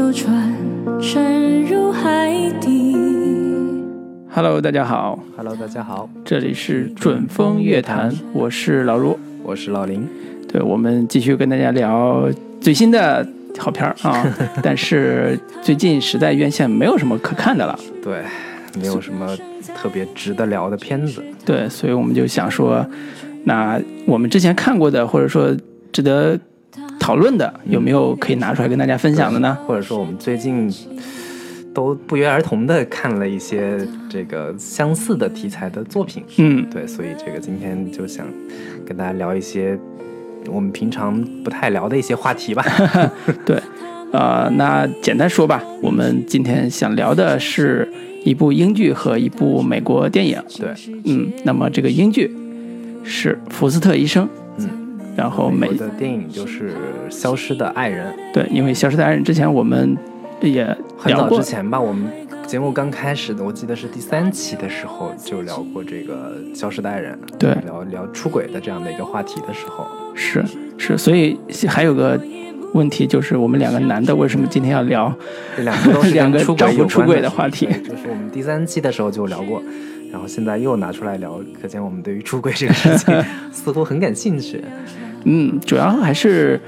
艘船沉入海底。Hello，大家好，Hello，大家好，这里是准风乐坛，我是老卢。我是老林。对，我们继续跟大家聊最新的好片儿啊，但是最近实在院线没有什么可看的了，对，没有什么特别值得聊的片子。对，所以我们就想说，那我们之前看过的，或者说值得讨论的，有没有可以拿出来跟大家分享的呢？或者说我们最近都不约而同的看了一些这个相似的题材的作品。嗯，对，所以这个今天就想跟大家聊一些我们平常不太聊的一些话题吧。对，呃，那简单说吧，我们今天想聊的是一部英剧和一部美国电影。对，嗯，那么这个英剧是《福斯特医生》，嗯，然后美的电影就是《消失的爱人》，对，因为《消失的爱人》之前我们也很早之前吧，我们节目刚开始的，我记得是第三期的时候就聊过这个《消失的爱人》，对聊聊出轨的这样的一个话题的时候，是是，所以还有个问题就是，我们两个男的为什么今天要聊？这两个都是 两个出丈夫出轨的话题就是我们第三期的时候就聊过，然后现在又拿出来聊，可见我们对于出轨这个事情 似乎很感兴趣。嗯，主要还是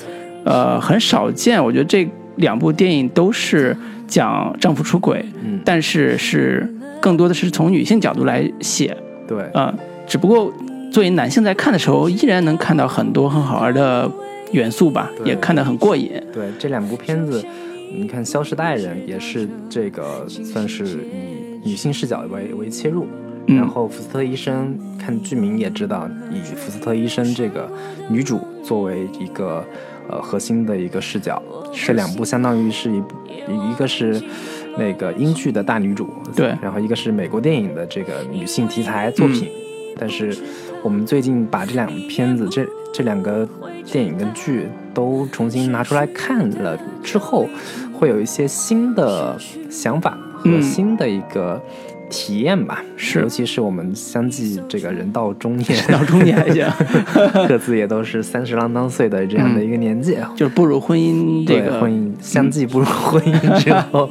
呃很少见，我觉得这两部电影都是讲丈夫出轨，嗯，但是是更多的是从女性角度来写，对，呃，只不过作为男性在看的时候，依然能看到很多很好玩的元素吧，也看得很过瘾。对这两部片子，你看《消失的爱人》也是这个算是以女性视角为为切入，嗯。然后福斯特医生看剧名也知道，以福斯特医生这个女主作为一个呃核心的一个视角，这两部相当于是一部一个是那个英剧的大女主，对。然后一个是美国电影的这个女性题材作品，但是我们最近把这两片子这这两个电影跟剧都重新拿出来看了之后，会有一些新的想法和嗯。新的一个体验吧。是尤其是我们相继这个人到中年，到中年还 行，各自也都是三十郎当岁的这样的一个年纪，就是步入婚姻这个对婚姻相继步入婚姻之后，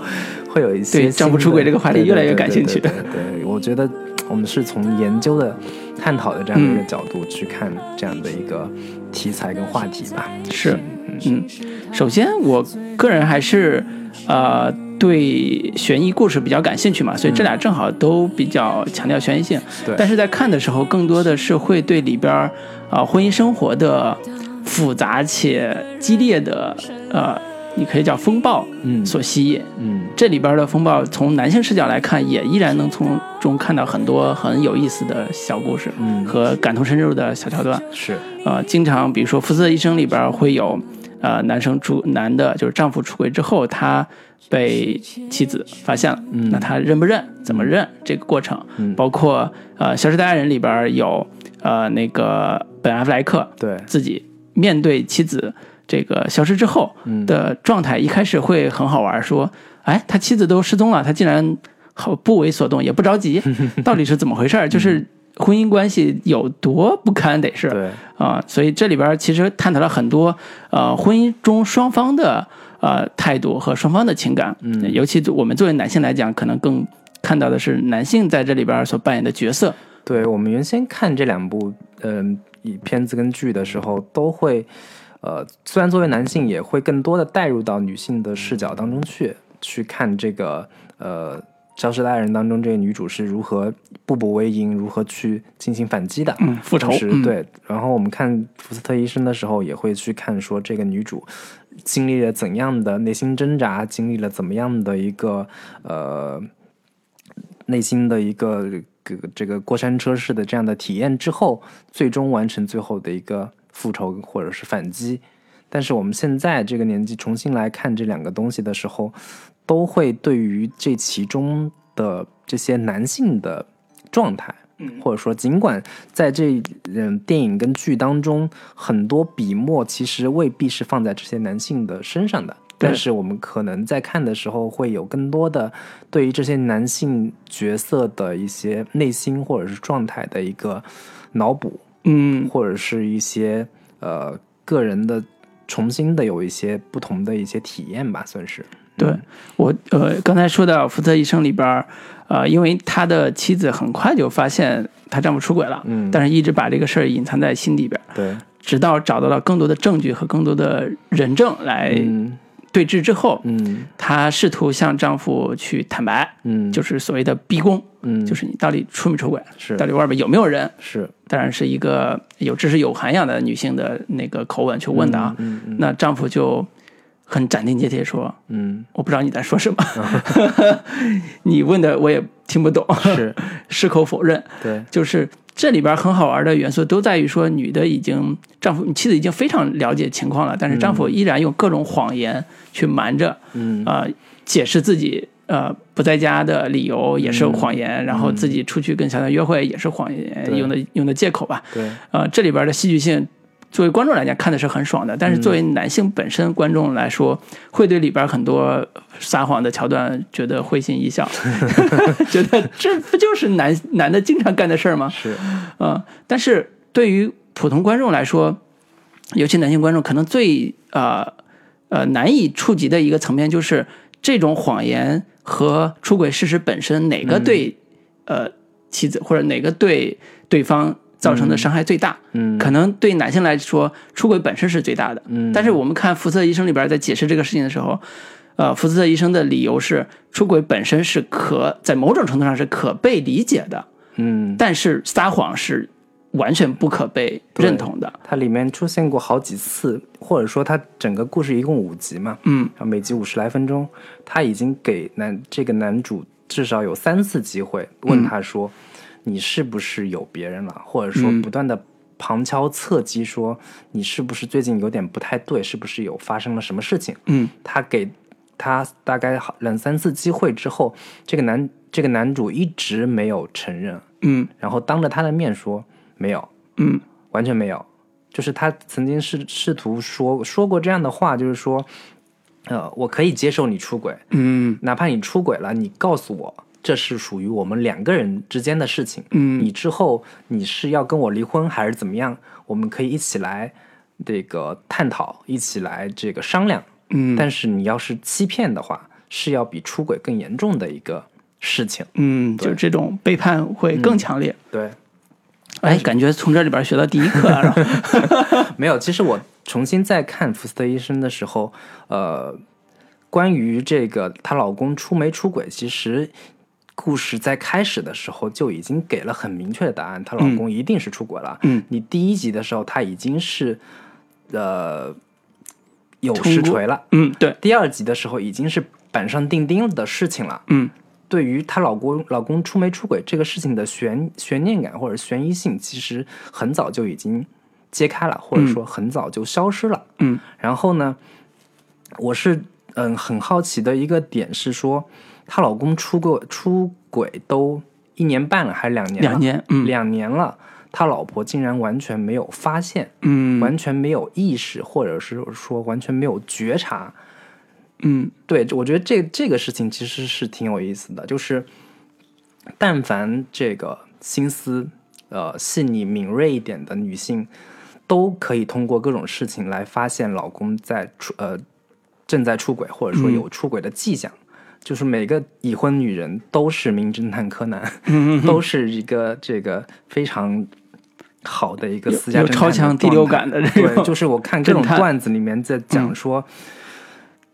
会有一些对丈夫出轨这个话题越来越感兴趣对对对，我觉得我们是从研究的、探讨的这样的一个嗯角度去看这样的一个题材跟话题吧。是，嗯，首先我个人还是呃对悬疑故事比较感兴趣嘛，所以这俩正好都比较强调悬疑性。对但是在看的时候，更多的是会对里边儿啊、呃婚姻生活的复杂且激烈的呃，你可以叫风暴嗯所吸引。嗯，这里边的风暴，从男性视角来看，也依然能从中看到很多很有意思的小故事，嗯和感同身受的小桥段。是，呃，经常比如说《福斯的医生》里边会有，呃，男生出男的就是丈夫出轨之后，他被妻子发现了，嗯那他认不认？怎么认？这个过程，嗯包括呃《消失的爱人》里边有呃那个本阿弗莱克对，自己面对妻子这个消失之后嗯的状态，一开始会很好玩，说，哎，他妻子都失踪了，他竟然好不为所动，也不着急，到底是怎么回事？就是婚姻关系有多不堪，得是对，啊、所以这里边其实探讨了很多呃婚姻中双方的呃态度和双方的情感，嗯。尤其我们作为男性来讲，可能更看到的是男性在这里边所扮演的角色，对我们原先看这两部嗯、以片子跟剧的时候，都会呃，虽然作为男性，也会更多的带入到女性的视角当中去，去看这个呃《消失的爱人》当中这个女主是如何步步为营，如何去进行反击的。嗯，复仇对，然后我们看福斯特医生的时候，也会去看说这个女主经历了怎样的内心挣扎，经历了怎么样的一个呃内心的一个这个这个过山车式的这样的体验之后，最终完成最后的一个复仇或者是反击。但是我们现在这个年纪重新来看这两个东西的时候，都会对于这其中的这些男性的状态，或者说尽管在这嗯电影跟剧当中，很多笔墨其实未必是放在这些男性的身上的。但是我们可能在看的时候，会有更多的对于这些男性角色的一些内心或者是状态的一个脑补，嗯，或者是一些呃个人的重新的有一些不同的一些体验吧，算是。对我呃，刚才说到《福特医生》里边儿，呃，因为他的妻子很快就发现她丈夫出轨了，嗯但是一直把这个事儿隐藏在心里边儿，对，直到找到了更多的证据和更多的人证来嗯对峙之后，嗯她试图向丈夫去坦白，嗯，就是所谓的逼宫，嗯就是你到底出没出轨，是到底外边有没有人，是。当然是一个有知识有涵养的女性的那个口吻去问的啊。嗯嗯。那丈夫就很斩钉截铁说嗯：“我不知道你在说什么，你问的我也听不懂。”是。矢口否认。对，就是这里边很好玩的元素都在于说，女的已经丈夫妻子已经非常了解情况了，但是丈夫依然用各种谎言去瞒着，嗯。啊、解释自己呃不在家的理由也是谎言，然后自己出去跟小三约会也是谎言，对。用的用的借口吧。对，呃，这里边的戏剧性，作为观众来讲看的是很爽的，但是作为男性本身观众来说，会对里边很多撒谎的桥段觉得会心一笑，觉得这不就是男男的经常干的事儿吗？是。呃，但是对于普通观众来说，尤其男性观众，可能最呃呃难以触及的一个层面，就是这种谎言和出轨事实本身哪个对、呃妻子或者哪个对对方造成的伤害最大？嗯可能对男性来说，出轨本身是最大的。嗯但是我们看福斯特医生里边在解释这个事情的时候，呃，福斯特医生的理由是，出轨本身是可在某种程度上是可被理解的，嗯，但是撒谎是完全不可被认同的。它里面出现过好几次，或者说它整个故事一共五集嘛，嗯然后每集五十来分钟，他已经给男这个男主至少有三次机会问他说，你是不是有别人了，或者说嗯。不断的旁敲侧击说你是不是最近有点不太对，是不是有发生了什么事情？嗯。他给他大概好两三次机会之后，这个男这个男主一直没有承认，嗯。然后当着他的面说没有，嗯。完全没有。就是他曾经试试图说说过这样的话，就是说，呃，我可以接受你出轨，嗯。哪怕你出轨了，你告诉我这是属于我们两个人之间的事情，嗯你之后你是要跟我离婚还是怎么样？我们可以一起来这个探讨，一起来这个商量。嗯但是你要是欺骗的话，是要比出轨更严重的一个事情。嗯，就这种背叛会更强烈。对，哎，感觉从这里边学到第一课啊，是吧 没有，其实我重新再看福斯特医生的时候，呃，关于这个她老公出没出轨，其实故事在开始的时候就已经给了很明确的答案，她老公一定是出轨了。嗯，你第一集的时候，她已经是呃有实锤了，嗯，对，第二集的时候已经是板上钉钉的事情了。嗯。对于她老公老公出没出轨这个事情的悬悬念感或者悬疑性，其实很早就已经揭开了，或者说很早就消失了。嗯。然后呢，我是嗯很好奇的一个点是说，她老公出过出轨都一年半了，还是两年了？两年嗯两年了，他老婆竟然完全没有发现，嗯完全没有意识，或者是说完全没有觉察。嗯对，我觉得这这个事情其实是挺有意思的，就是但凡这个心思呃细腻敏锐一点的女性，都可以通过各种事情来发现老公在出呃正在出轨，或者说有出轨的迹象。就是每个已婚女人都是名侦探柯南，都是一个这个非常好的一个私家有侦探超强第六感的这对，种就是我看各种段子里面在讲说，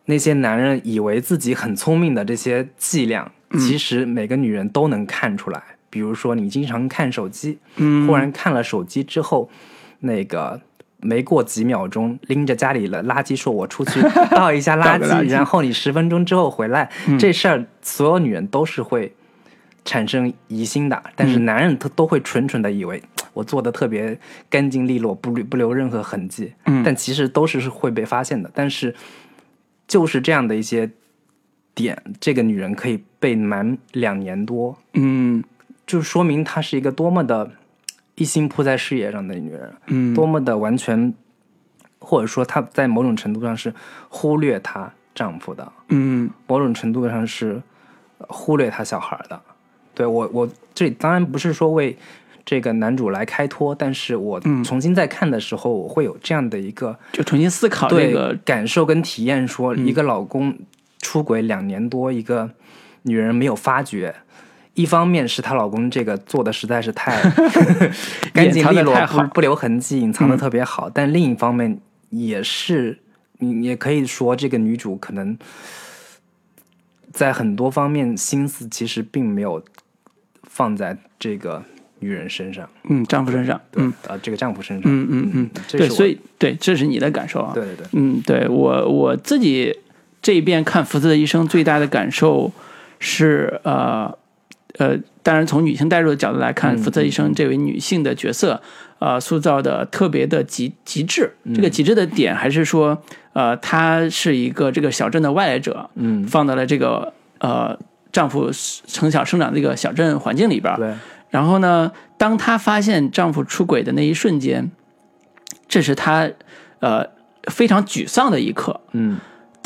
那些男人以为自己很聪明的这些伎俩，嗯。其实每个女人都能看出来。比如说，你经常看手机，嗯。忽然看了手机之后，那个没过几秒钟，拎着家里的垃圾说：“我出去 倒一下垃圾嗯然后你十分钟之后回来，这事儿所有女人都是会产生疑心的，但嗯。是男人他都会蠢蠢的以为我做的特别干净利落，不留不留任何痕迹，嗯。但其实都是是会被发现的。但是就是这样的一些点，这个女人可以被瞒两年多，嗯。就说明她是一个多么的一心扑在事业上的女人，嗯多么的完全，或者说她在某种程度上是忽略她丈夫的，嗯某种程度上是呃忽略她小孩的。对我，我这里当然不是说为这个男主来开脱，但是我嗯重新再看的时候，我会有这样的一个就重新思考这对个，感受跟体验说，嗯一个老公出轨两年多，一个女人没有发觉。一方面是她老公这个做的实在是太 干净利落不不留痕迹，隐藏的嗯特别好。但另一方面也是，你也可以说这个女主可能在很多方面心思其实并没有放在这个女人身上，嗯，丈夫身上，嗯呃，这个丈夫身上。嗯嗯嗯，对，所以对，这是你的感受啊，对对对，嗯，对我我自己这一遍看《福斯的一生》，最大的感受是呃呃，当然从女性代入的角度来看，嗯福特医生这位女性的角色，呃，塑造的特别的极极致。这个极致的点还是说，呃，她是一个这个小镇的外来者，嗯，放到了这个呃丈夫从小生长的这个小镇环境里边儿。对，然后呢，当她发现丈夫出轨的那一瞬间，这是她呃非常沮丧的一刻。嗯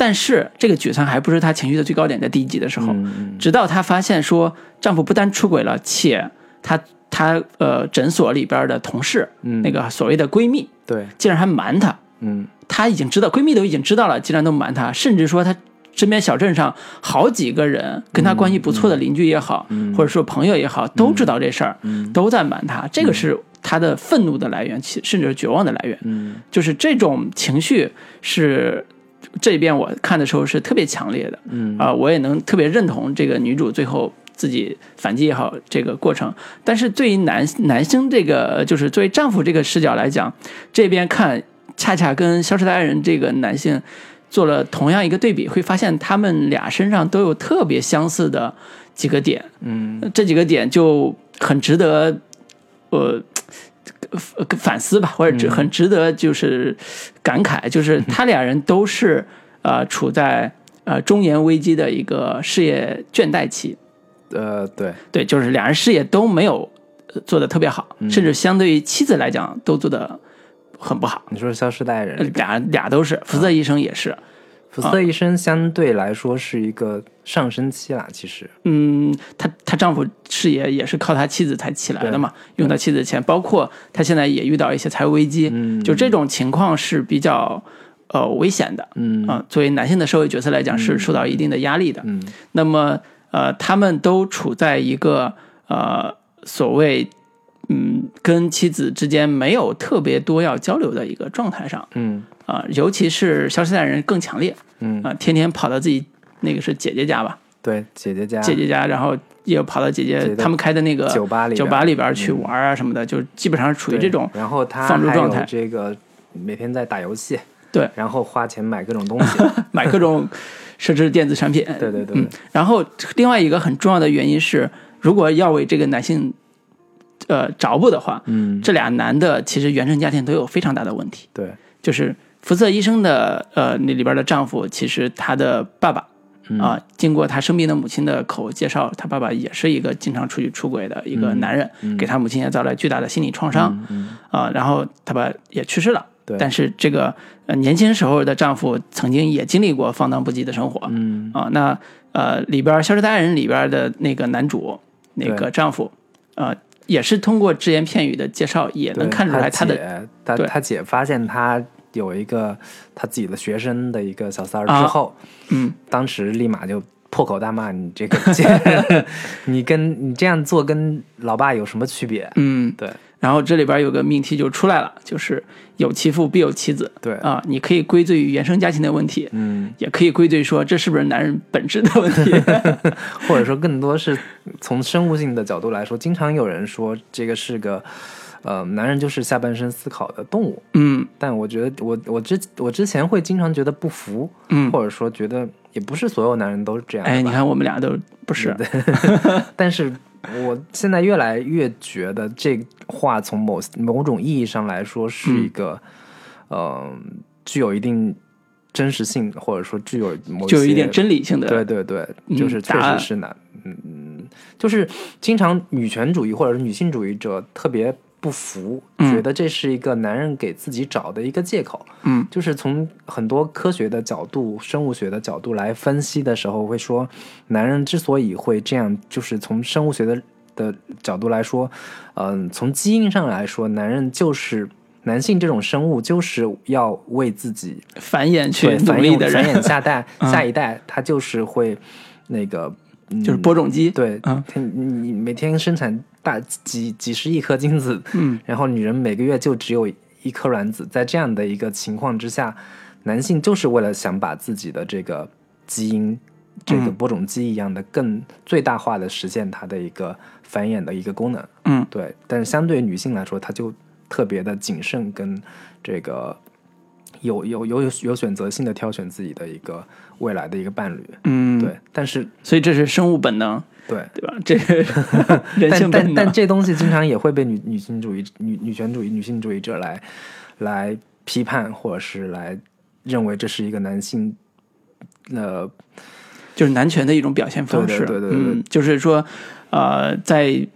但是这个沮丧还不是她情绪的最高点，在第一集的时候，嗯直到她发现说丈夫不但出轨了，且她她呃诊所里边的同事，嗯，那个所谓的闺蜜，对，竟然还瞒她。嗯。她已经知道，闺蜜都已经知道了，竟然都瞒她，甚至说她身边小镇上好几个人跟她关系不错的邻居也好，嗯。或者说朋友也好，都知道这事儿，嗯。都在瞒她。这个是她的愤怒的来源，其甚至是绝望的来源。嗯。就是这种情绪是这边我看的时候是特别强烈的嗯啊、我也能特别认同这个女主最后自己反击也好这个过程。但是对于男男生这个就是作为丈夫这个视角来讲，这边看恰恰跟《消失的爱人》这个男性做了同样一个对比，会发现他们俩身上都有特别相似的几个点。嗯这几个点就很值得呃呃反思吧，或者值很值得就是感慨，就是他俩人都是呃处在呃中年危机的一个事业倦怠期，呃对，对，就是俩人事业都没有呃做的特别好，甚至相对于妻子来讲都做的很不好，你说《消失的爱呃人》俩俩都是，福斯特医生也是，福斯特医生相对来说是一个上升期啦，其实，嗯，她她丈夫事业也是靠他妻子才起来的嘛，用他妻子的钱，包括他现在也遇到一些财务危机，嗯。就这种情况是比较呃危险的嗯。啊、作为男性的社会角色来讲，是受到一定的压力的。嗯。那么呃，他们都处在一个呃所谓嗯跟妻子之间没有特别多要交流的一个状态上。嗯啊、尤其是消失在人更强烈嗯，啊、天天跑到自己那个是姐姐家吧，对，姐姐家姐姐家，然后又跑到姐姐他们开的那个酒吧里酒吧里边去玩啊什么的，就基本上处于这种然后他放逐状态这个每天在打游戏，对然后花钱买各种东西，买各种奢侈电子产品。对对对嗯，然后另外一个很重要的原因是，如果要为这个男性呃着补的话，嗯，这俩男的其实原生家庭都有非常大的问题。对，就是福瑟医生的呃那里边的丈夫，其实他的爸爸嗯。啊、经过他生病的母亲的口介绍，他爸爸也是一个经常出去出轨的一个男人，给他母亲也造来巨大的心理创伤嗯啊、然后他爸也去世了。对。但是这个呃年轻时候的丈夫曾经也经历过放荡不羁的生活，嗯。啊，那呃里边《消失的爱人》里边的那个男主那个丈夫，呃，也是通过只言片语的介绍，也能看出来他的姐他对。他姐发现他有一个他自己的学生的一个小三儿啊之后，嗯当时立马就破口大骂你这个 姐，你跟你这样做跟老爸有什么区别？嗯，对然后这里边有个命题就出来了，就是有其父必有其子对，啊，你可以归罪于原生家庭的问题，嗯，也可以归罪说这是不是男人本质的问题。或者说更多是从生物性的角度来说，经常有人说这个是个。呃，男人就是下半身思考的动物，嗯但我觉得我我之我之前会经常觉得不服，嗯，或者说觉得也不是所有男人都是这样。哎，你看我们俩都不是，但是我现在越来越觉得这话从某某种意义上来说是一个，呃，具有一定真实性，或者说具有某就有一些点真理性的，对对对，嗯就是确实是男，嗯嗯，就是经常女权主义或者是女性主义者特别不服，嗯觉得这是一个男人给自己找的一个借口。嗯就是从很多科学的角度、生物学的角度来分析的时候，会说，男人之所以会这样，就是从生物学的的角度来说，嗯、从基因上来说，男人就是男性这种生物就是要为自己繁衍去努繁衍繁力的人，衍下代 嗯下一代，他就是会那个。嗯就是播种机。对，嗯你每天生产大几几十亿颗精子，嗯，然后女人每个月就只有一颗卵子，在这样的一个情况之下，男性就是为了想把自己的这个基因，这个嗯播种机一样的更最大化的实现它的一个繁衍的一个功能。嗯对，但是相对于女性来说，她就特别的谨慎，跟这个有有有有有选择性的挑选自己的一个未来的一个伴侣。嗯，对，，但是所以这是生物本能，对。对吧？这但 性本能。但但这东西经常也会被女女性主义、女女权主义、女性主义者来来批判，或者是来认为这是一个男性呃就是男权的一种表现方式。对对对对对嗯，就是说，呃，在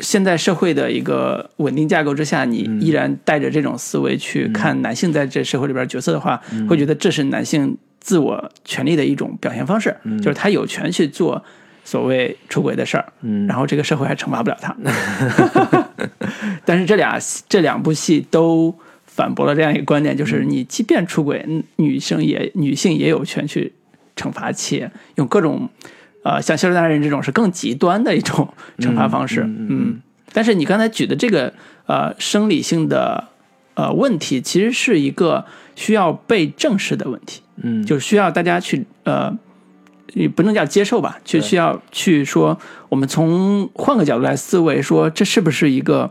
现在社会的一个稳定架构之下，你嗯。依然带着这种思维去看男性在这社会里边角色的话，会觉得这是男性自我权利的一种表现方式，就是他有权去做所谓出轨的事儿，嗯。然后这个社会还惩罚不了他。但是这俩这两部戏都反驳了这样一个观点，就是你即便出轨，嗯女生也女性也有权去惩罚，且用各种呃像《消失的爱人》这种是更极端的一种惩罚方式。嗯嗯嗯，但是你刚才举的这个呃生理性的呃问题，其实是一个需要被正视的问题。嗯就是需要大家去呃，也不能叫接受吧，就需要去说，我们从换个角度来思维，说这是不是一个，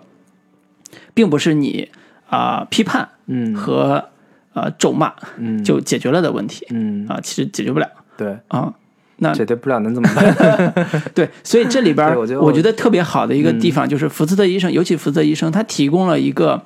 并不是你啊、批判嗯和呃咒骂嗯就解决了的问题嗯啊、其实解决不了对啊。那解决不了能怎么办？对，所以这里边儿我觉得我觉得特别好的一个地方就是福斯特医生，尤其福斯特医生，他提供了一个，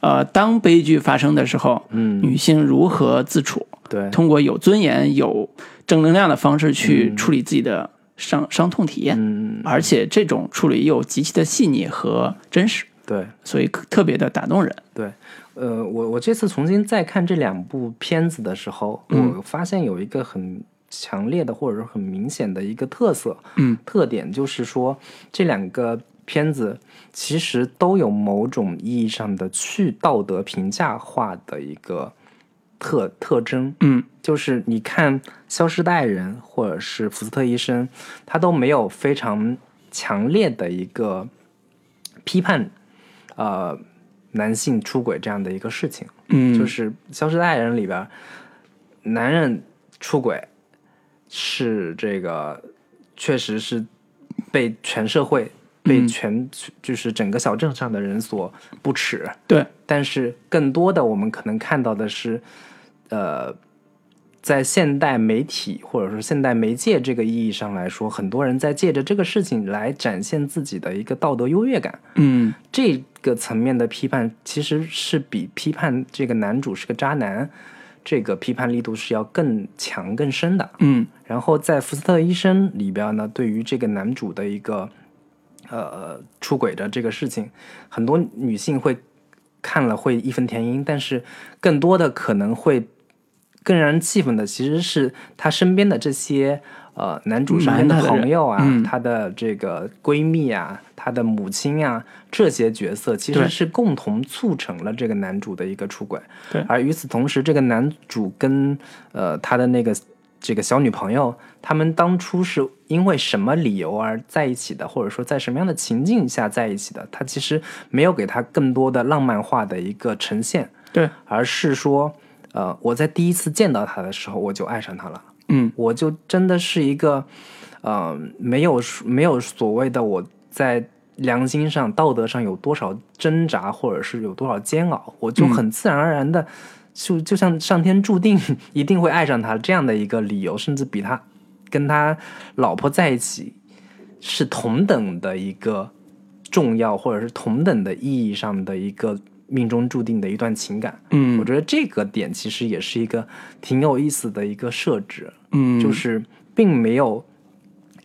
呃，当悲剧发生的时候，嗯。女性如何自处，对。通过有尊严、有正能量的方式去处理自己的伤伤痛体验，嗯。而且这种处理又极其的细腻和真实，对。所以特别的打动人。对，呃，我我这次重新再看这两部片子的时候，嗯。我发现有一个很强烈的或者说很明显的一个特色，嗯，特点就是说这两个片子其实都有某种意义上的去道德评价化的一个特特征，嗯。就是你看《消失的爱人》或者是《福斯特医生》，他都没有非常强烈的一个批判，呃，男性出轨这样的一个事情。嗯，就是《消失的爱人》里边，男人出轨是这个，确实是被全社会、被嗯全就是整个小镇上的人所不耻。对，但是更多的我们可能看到的是，呃，在现代媒体或者说现代媒介这个意义上来说，很多人在借着这个事情来展现自己的一个道德优越感。嗯这个层面的批判，其实是比批判这个男主是个渣男，这个批判力度是要更强更深的。嗯然后在福斯特医生里边呢，对于这个男主的一个呃出轨的这个事情，很多女性会看了会义愤填膺，但是更多的可能会更让人气愤的，其实是他身边的这些呃男主身边的朋友啊，嗯他的这个闺蜜啊，他的母亲啊，这些角色其实是共同促成了这个男主的一个出轨。对而与此同时，这个男主跟呃他的那个这个小女朋友，他们当初是因为什么理由而在一起的，或者说在什么样的情境下在一起的？他其实没有给他更多的浪漫化的一个呈现，对，而是说，呃，我在第一次见到他的时候，我就爱上他了。嗯。我就真的是一个，呃，没有没有所谓的我在良心上、道德上有多少挣扎，或者是有多少煎熬，我就很自然而然的，就就像上天注定一定会爱上他这样的一个理由，甚至比他跟他老婆在一起是同等的一个重要，或者是同等的意义上的一个命中注定的一段情感。嗯，我觉得这个点其实也是一个挺有意思的一个设置，嗯就是并没有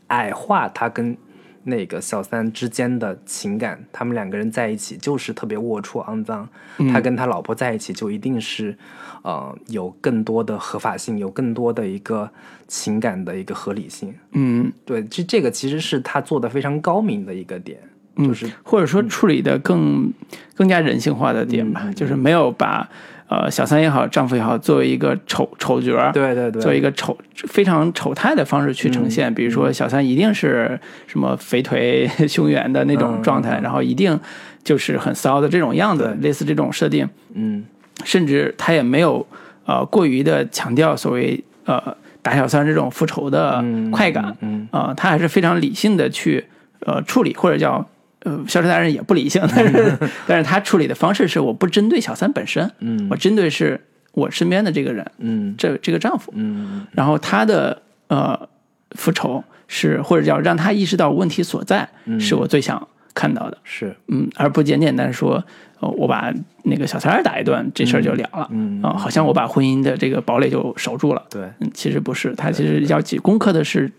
矮化他跟那个小三之间的情感，他们两个人在一起就是特别龌龊肮脏，他跟他老婆在一起就一定是，呃，有更多的合法性，有更多的一个情感的一个合理性。嗯，对，这这个其实是他做的非常高明的一个点，就是或者说处理的更更加人性化的点吧，就是没有把呃小三也好，丈夫也好，作为一个丑丑角儿，对对对，做一个丑非常丑态的方式去呈现。比如说小三一定是什么肥腿 胸圆的那种状态，然后一定就是很骚的这种样子，类似这种设定，嗯。甚至他也没有呃过于的强调所谓呃打小三这种复仇的嗯快感，嗯啊、他还是非常理性的去呃处理，或者叫呃消失达人也不理性，但是但是他处理的方式是我不针对小三本身，嗯。我针对是我身边的这个人，嗯。这这个丈夫，嗯然后他的呃复仇是或者叫让他意识到问题所在，是我最想看到的，是。嗯，而不简简单说。呃我把那个小三儿打一顿，这事儿就了了。嗯啊、好像我把婚姻的这个堡垒就守住了。对。嗯，其实不是，他其实要去攻克的是，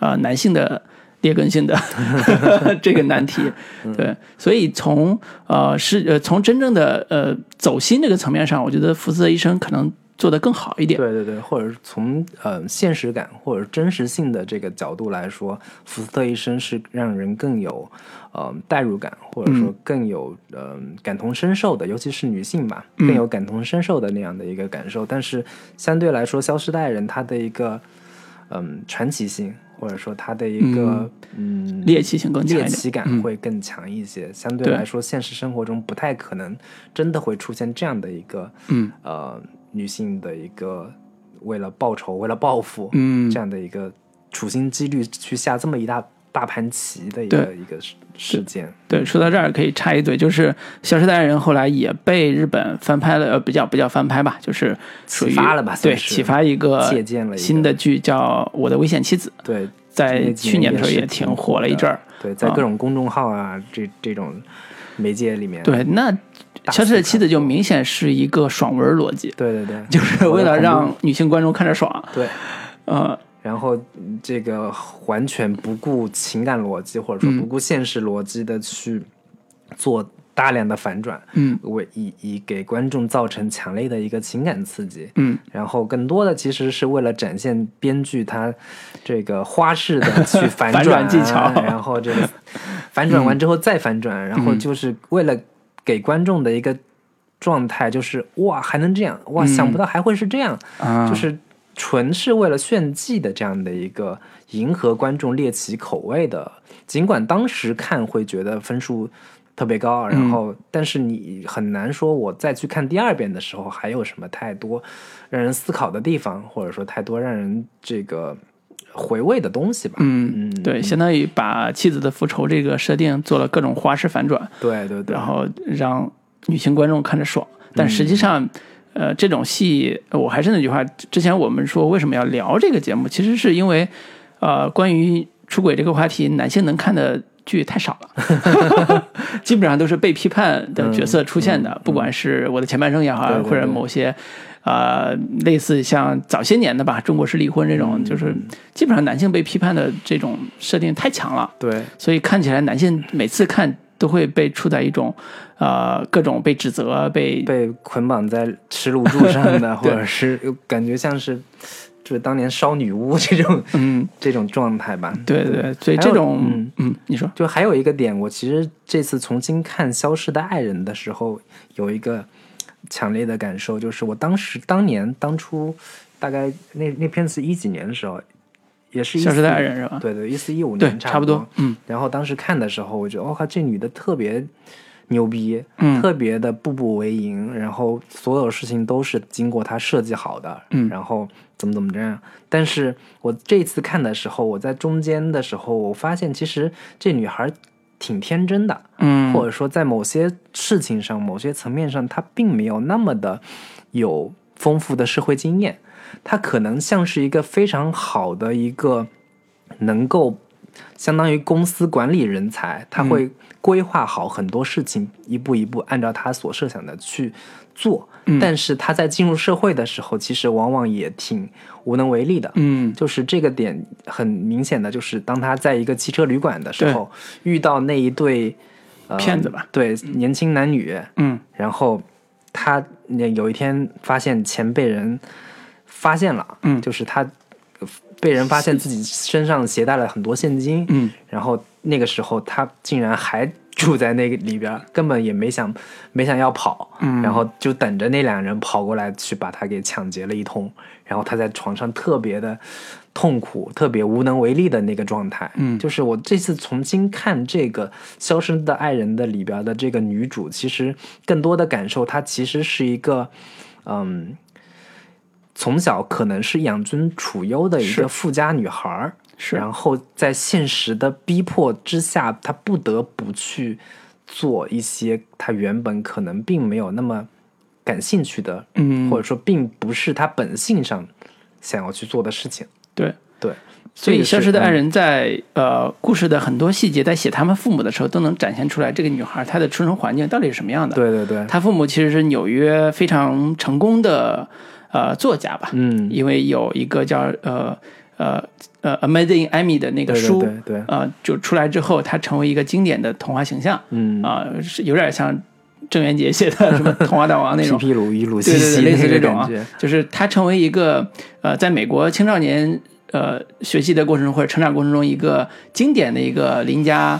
呃，男性的劣根性的 这个难题。嗯对，所以从呃是呃从真正的呃走心这个层面上，我觉得福斯特医生可能做得更好一点。对对对，或者是从呃现实感或者真实性的这个角度来说，福斯特医生是让人更有呃代入感，或者说更有呃感同身受的，尤其是女性吧，更有感同身受的那样的一个感受。但是相对来说，《消失的爱人》他的一个嗯传奇性，或者说他的一个嗯猎奇性更强猎奇感会更强一些。相对对来说，现实生活中不太可能真的会出现这样的一个，嗯呃，女性的一个为了报仇、为了报复，嗯这样的一个处心积虑去下这么一大大盘棋的一个一个事事件。对，说到这儿可以插一嘴，就是《消失的爱人》后来也被日本翻拍了，呃，比较比较翻拍吧，就是启发了吧对，启发一个借鉴了新的剧叫《我的危险妻子》，对，在去年的时候也挺火了一阵儿。对，在啊各种公众号啊，这这种媒介里面，对，那《消失的妻子》就明显是一个爽文逻辑，对对对，就是为了让女性观众看着爽。对。呃，然后嗯这个完全不顾情感逻辑，或者说不顾现实逻辑的去做大量的反转，嗯，为以以给观众造成强烈的一个情感刺激，嗯，然后更多的其实是为了展现编剧他这个花式的去 反反转技巧然后这个 反转完之后再反转，然嗯。后就是为了给观众的一个状态，就是哇还能这样，哇想不到还会是这样，嗯啊，就是纯是为了炫技的这样的一个迎合观众猎奇口味的。尽管当时看会觉得分数特别高，然嗯后但是你很难说我再去看第二遍的时候还有什么太多让人思考的地方，或者说太多让人这个回味的东西吧。嗯，对，相当于把妻子的复仇这个设定做了各种花式反转，对对对，然后让女性观众看着爽。但实际上，呃，这种戏，我还是那句话，之前我们说为什么要聊这个节目，其实是因为，呃，关于出轨这个话题，男性能看的剧太少了，基本上都是被批判的角色出现的，不管是我的前半生也好，或者某些。呃，类似像早些年的吧，《中国式离婚》这种，就是基本上男性被批判的这种设定太强了，对。所以看起来男性每次看都会被处在一种呃各种被指责、被被捆绑在耻辱柱上的，或者是感觉像是就是当年烧女巫这种 嗯，这种状态吧。对对。对，所以这种嗯。嗯你说。就还有一个点，我其实这次重新看《消失的爱人》的时候，有一个强烈的感受，就是我当时当年当初大概那那片子一几年的时候，也是消失的爱人是吧？对对，一四一五年差不多，嗯。然后当时看的时候，我觉得我靠，这女的特别牛逼，嗯。特别的步步为营，然后所有事情都是经过她设计好的，嗯。然后怎么怎么这样。但是我这次看的时候，我在中间的时候，我发现其实这女孩挺天真的，嗯。或者说在某些事情上、某些层面上，她并没有那么的有丰富的社会经验，她可能像是一个非常好的一个能够相当于公司管理人才，他会规划好很多事情，一步一步按照他所设想的去做。嗯。但是他在进入社会的时候，其实往往也挺无能为力的。嗯。就是这个点很明显的，就是当他在一个汽车旅馆的时候，遇到那一对、呃、骗子吧。对，年轻男女，嗯。然后他有一天发现钱被人发现了，嗯就是他呃被人发现自己身上携带了很多现金，嗯然后那个时候他竟然还住在那个里边儿，根本也没想没想要跑，嗯然后就等着那两人跑过来去把他给抢劫了一通，然后他在床上特别的痛苦，特别无能为力的那个状态。嗯就是我这次重新看这个《消失的爱人》的里边的这个女主，其实更多的感受，她其实是一个，嗯。从小可能是养尊处优的一个富家女孩儿，是然后在现实的逼迫之下，她不得不去做一些她原本可能并没有那么感兴趣的，嗯或者说并不是她本性上想要去做的事情。对。对，所以《消失的爱嗯人在》呃故事的很多细节，在写他们父母的时候，都能展现出来这个女孩她的出生环境到底是什么样的。，对对对，她父母其实是纽约非常成功的呃作家吧，嗯，因为有一个叫呃呃呃《Amazing Amy》的那个对对书，对对。呃，就出来之后，她成为一个经典的童话形象嗯。啊、是有点像郑渊洁写的什么《童话大王》那种。皮。皮鲁伊鲁西对对对，类西那个似这种啊，，就是他成为一个呃，在美国青少年呃学习的过程中或者成长过程中一个经典的一个邻家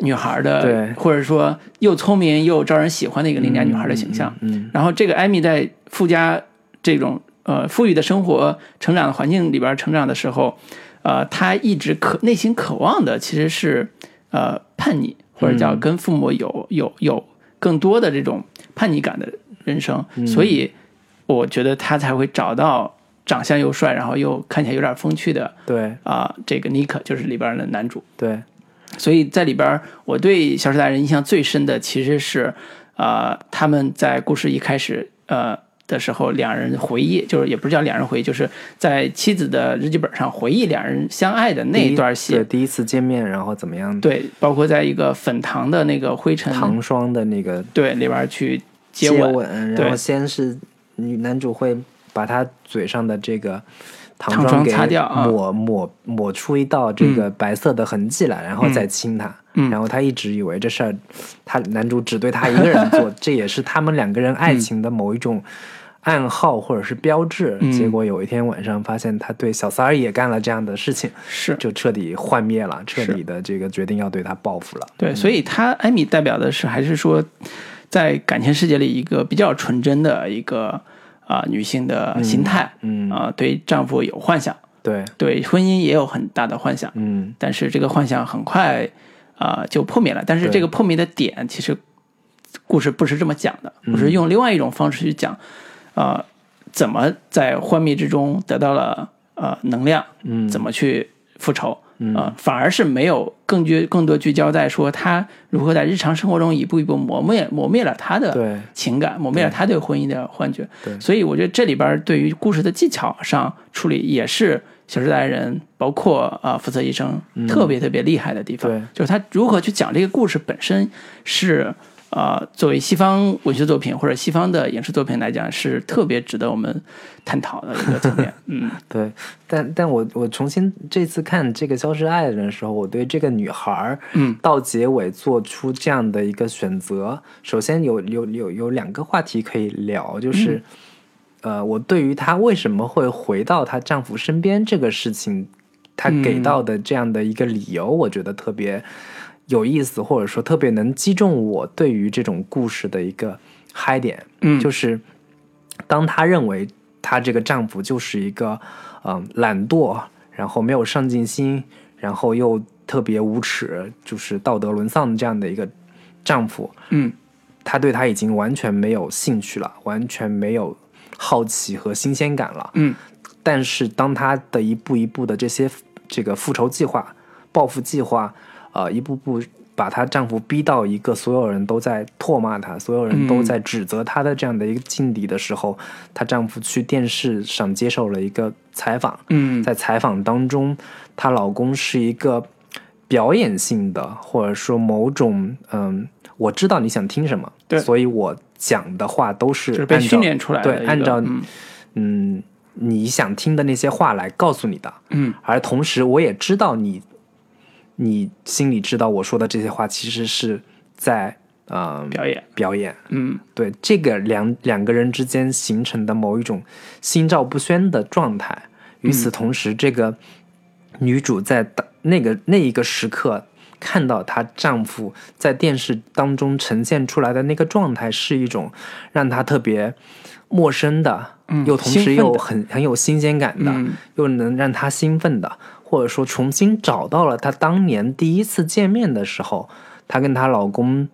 女孩的，对。或者说又聪明又招人喜欢的一个邻家女孩的形象。嗯然后这个艾米在富家这种呃富裕的生活成长的环境里边成长的时候，呃，他一直渴内心渴望的其实是呃叛逆，或者叫跟父母有有有更多的这种叛逆感的人生，所以我觉得他才会找到长相又帅，然后又看起来有点风趣的对。啊、这个尼克，就是里边的男主。对，所以在里边，我对《小时代人》印象最深的其实是，呃，他们在故事一开始，呃的时候，两人回忆，就是也不是叫两人回忆，就是在妻子的日记本上回忆两人相爱的那一一段戏。对，。第一次见面，然后怎么样？对，包括在一个粉糖的那个灰尘糖霜的那个对里边去接接吻，然后先是女男主会把他嘴上的这个糖糖霜给擦掉啊。抹抹抹出一道这个白色的痕迹来，然后再亲他。嗯。然后他一直以为这事儿，他男主只对他一个人做，这也是他们两个人爱情的某一种暗号或者是标志。嗯。结果有一天晚上发现他对小三儿也干了这样的事情，是。就彻底幻灭了，彻底的这个决定要对他报复了。对，所以她艾米代表的是还是说，在感情世界里一个比较纯真的一个啊、女性的心态，嗯啊、对丈夫有幻想，对，对婚姻也有很大的幻想，嗯。但是这个幻想很快啊、就破灭了。但是这个破灭的点，其实故事不是这么讲的，我是用另外一种方式去讲，啊、怎么在幻灭之中得到了呃能量，嗯，怎么去复仇。嗯啊、反而是没有更聚更多聚焦在说他如何在日常生活中一步一步磨灭磨灭了他的对情感，磨灭了他对婚姻的幻觉。对所以我觉得这里边对于故事的技巧上处理也是《小时代》人，包括啊、呃福泽医生特别特别厉害的地方，对就是他如何去讲这个故事本身是。啊、作为西方文学作品或者西方的影视作品来讲，是特别值得我们探讨的一个层面。嗯。对，但但我我重新这次看这个《消失爱人》的时候，我对这个女孩儿，嗯，到结尾做出这样的一个选择，首先有有有有两个话题可以聊，就是，呃，我对于她为什么会回到她丈夫身边这个事情，她给到的这样的一个理由，我觉得特别有意思，或者说特别能击中我对于这种故事的一个嗨点。嗯，就是当她认为她这个丈夫就是一个嗯、懒惰，然后没有上进心，然后又特别无耻，就是道德沦丧这样的一个丈夫，嗯她对他已经完全没有兴趣了，完全没有好奇和新鲜感了。嗯但是当她的一步一步的这些这个复仇计划、报复计划，呃，一步步把她丈夫逼到一个所有人都在唾骂她、所有人都在指责她的这样的一个境地的时候，她丈夫去电视上接受了一个采访，嗯。在采访当中，她老公是一个表演性的，或者说某种嗯，我知道你想听什么，对所以我讲的话都是是被按照训练出来的对，按照嗯。嗯你想听的那些话来告诉你的，嗯。而同时我也知道你，你心里知道我说的这些话其实是在呃表演，表演，嗯。对这个两两个人之间形成的某一种心照不宣的状态。与此同时，这个女主在当那个那一个时刻看到她丈夫在电视当中呈现出来的那个状态，是一种让她特别陌生的，嗯又同时又很很有新鲜感的，嗯。又能让她兴奋的，或者说重新找到了她当年第一次见面的时候，她跟她老公，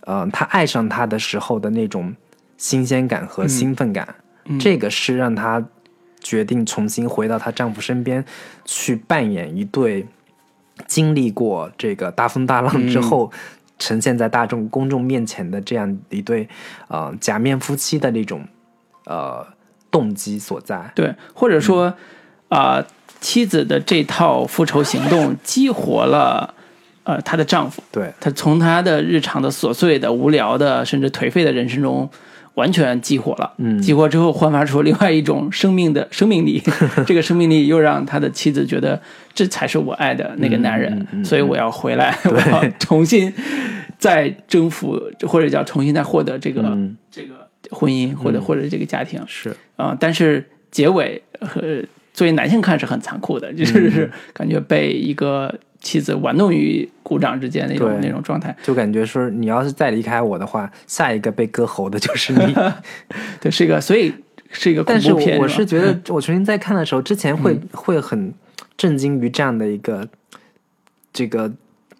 呃，她爱上他的时候的那种新鲜感和兴奋感，嗯这个是让她决定重新回到她丈夫身边去扮演一对经历过这个大风大浪之后。呈现在大众公众面前的这样一对，呃，假面夫妻的那种，呃，动机所在。对，或者说啊、妻子的这套复仇行动激活了呃她的丈夫，对，她从她的日常的琐碎的、无聊的，甚至颓废的人生中。完全激活了，嗯。激活之后焕发出另外一种生命的 生命力，这个生命力又让他的妻子觉得这才是我爱的那个男人，嗯嗯嗯所以我要回来，我要重新再征服，或者叫重新再获得这个、嗯。这个婚姻，或者、或者这个家庭。是，啊、但是结尾和作为男性看是很残酷的，嗯 就是感觉被一个妻子玩弄于股掌之间那种那种状态。就感觉说，你要是再离开我的话，下一个被割喉的就是你。对，是一个，所以是一个恐但是我怖片。我是是觉得，我重新再看的时候，之前会、会很震惊于这样的一个这个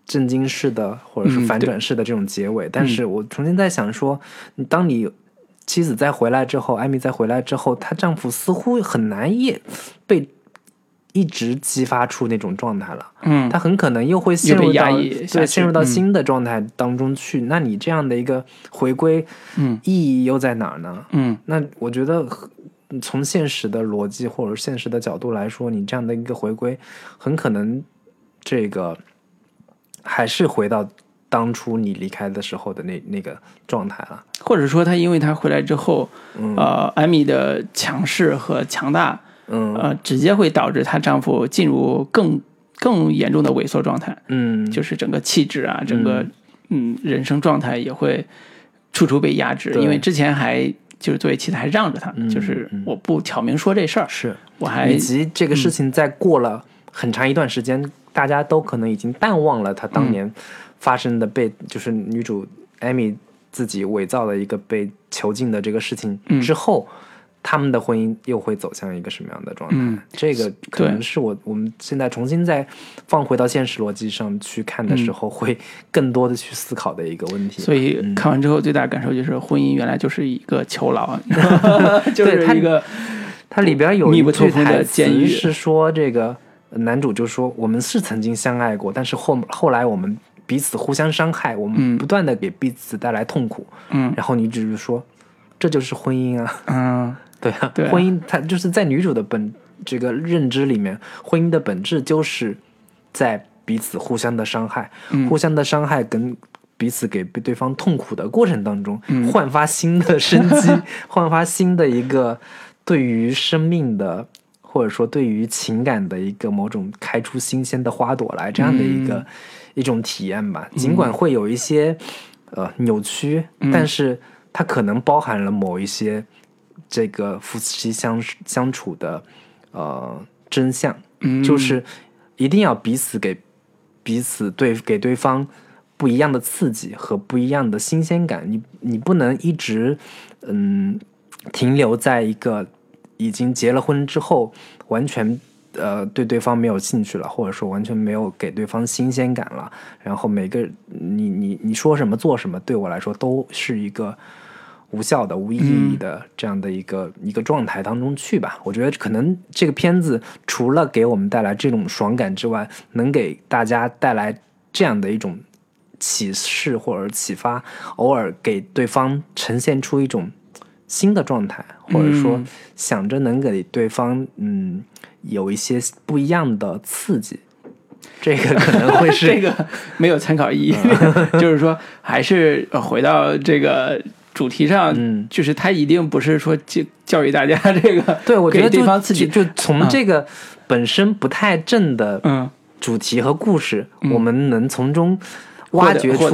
震惊式的或者是反转式的这种结尾。但是我重新在想说，当你妻子再回来之后，艾米再回来之后，她丈夫似乎很难也被一直激发出那种状态了。嗯，他很可能又会陷入到压抑对陷入到嗯新的状态当中去。那你这样的一个回归，嗯，意义又在哪儿呢？嗯那我觉得从现实的逻辑或者现实的角度来说，你这样的一个回归，很可能这个还是回到当初你离开的时候的那那个状态了。或者说他因为他回来之后，呃，艾米的强势和强大，嗯。呃，直接会导致她丈夫进入更更严重的萎缩状态，嗯，就是整个气质啊，整个嗯。人生状态也会处处被压制，因为之前还就是作为妻子还让着他，嗯就是嗯。我不挑明说这事儿，是。我还以及这个事情在过了很长一段时间，大家都可能已经淡忘了他当年发生的被、就是女主艾米自己伪造的一个被囚禁的这个事情之后。他们的婚姻又会走向一个什么样的状态？嗯这个可能是我我们现在重新再放回到现实逻辑上去看的时候，会更多的去思考的一个问题。嗯所以嗯看完之后最大感受就是婚姻原来就是一个囚牢，就对它是一个它里边有密一句台词是说，这个男主就说：“我们是曾经相爱过，但是后后来我们彼此互相伤害，我们嗯。不断的给彼此带来痛苦。嗯。然后女主就说：“这就是婚姻啊，嗯。对啊，对啊。婚姻它就是在女主的本这个认知里面，婚姻的本质就是在彼此互相的伤害，嗯。互相的伤害跟彼此给对方痛苦的过程当中，嗯。焕发新的生机，焕发新的一个对于生命的。或者说，对于情感的一个某种开出新鲜的花朵来，这样的一个、嗯一种体验吧。尽管会有一些呃扭曲，嗯但是它可能包含了某一些这个夫妻相相处的呃真相，嗯，就是一定要彼此给彼此对给对方不一样的刺激和不一样的新鲜感。你你不能一直嗯停留在一个已经结了婚之后完全。呃，对对方没有兴趣了，或者说完全没有给对方新鲜感了，然后每个你你你说什么做什么，对我来说都是一个无效的、无意义的这样的一个、一个状态当中去吧。我觉得可能这个片子除了给我们带来这种爽感之外，能给大家带来这样的一种启示或者启发，偶尔给对方呈现出一种新的状态，或者说嗯想着能给对方嗯有一些不一样的刺激。这个可能会是 这个没有参考意义，就是说还是呃回到这个主题上，嗯。就是他一定不是说教教育大家这个，对，我觉得给对方刺激，就就从这个本身不太正的嗯。主题和故事，嗯。我们能从中挖掘出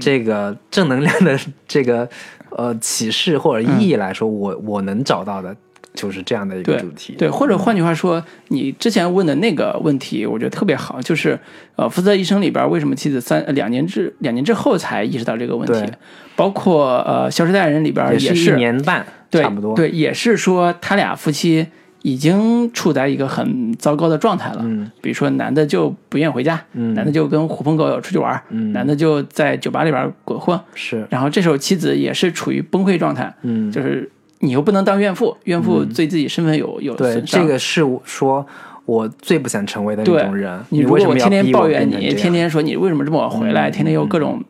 这个正能量的这个呃启示或者意义来说，我我能找到的就是这样的一个主题。对，或者换句话说，你之前问的那个问题，我觉得特别好，就是呃，福斯特医生里边为什么妻子三呃两年之两年之后才意识到这个问题，包括呃《消失的爱人》里边也是一年半，对差不多。对，也是说他俩夫妻已经处在一个很糟糕的状态了。嗯比如说，男的就不愿意回家，嗯男的就跟狐朋狗友出去玩，嗯男的就在酒吧里边鬼混，是，然后这时候妻子也是处于崩溃状态，嗯，就是你又不能当怨妇，怨妇对自己身份有有对，损伤。这个是我说我最不想成为的那种人。你如果我天天抱怨你，天天说你为什么这么晚回来，嗯天天又各种，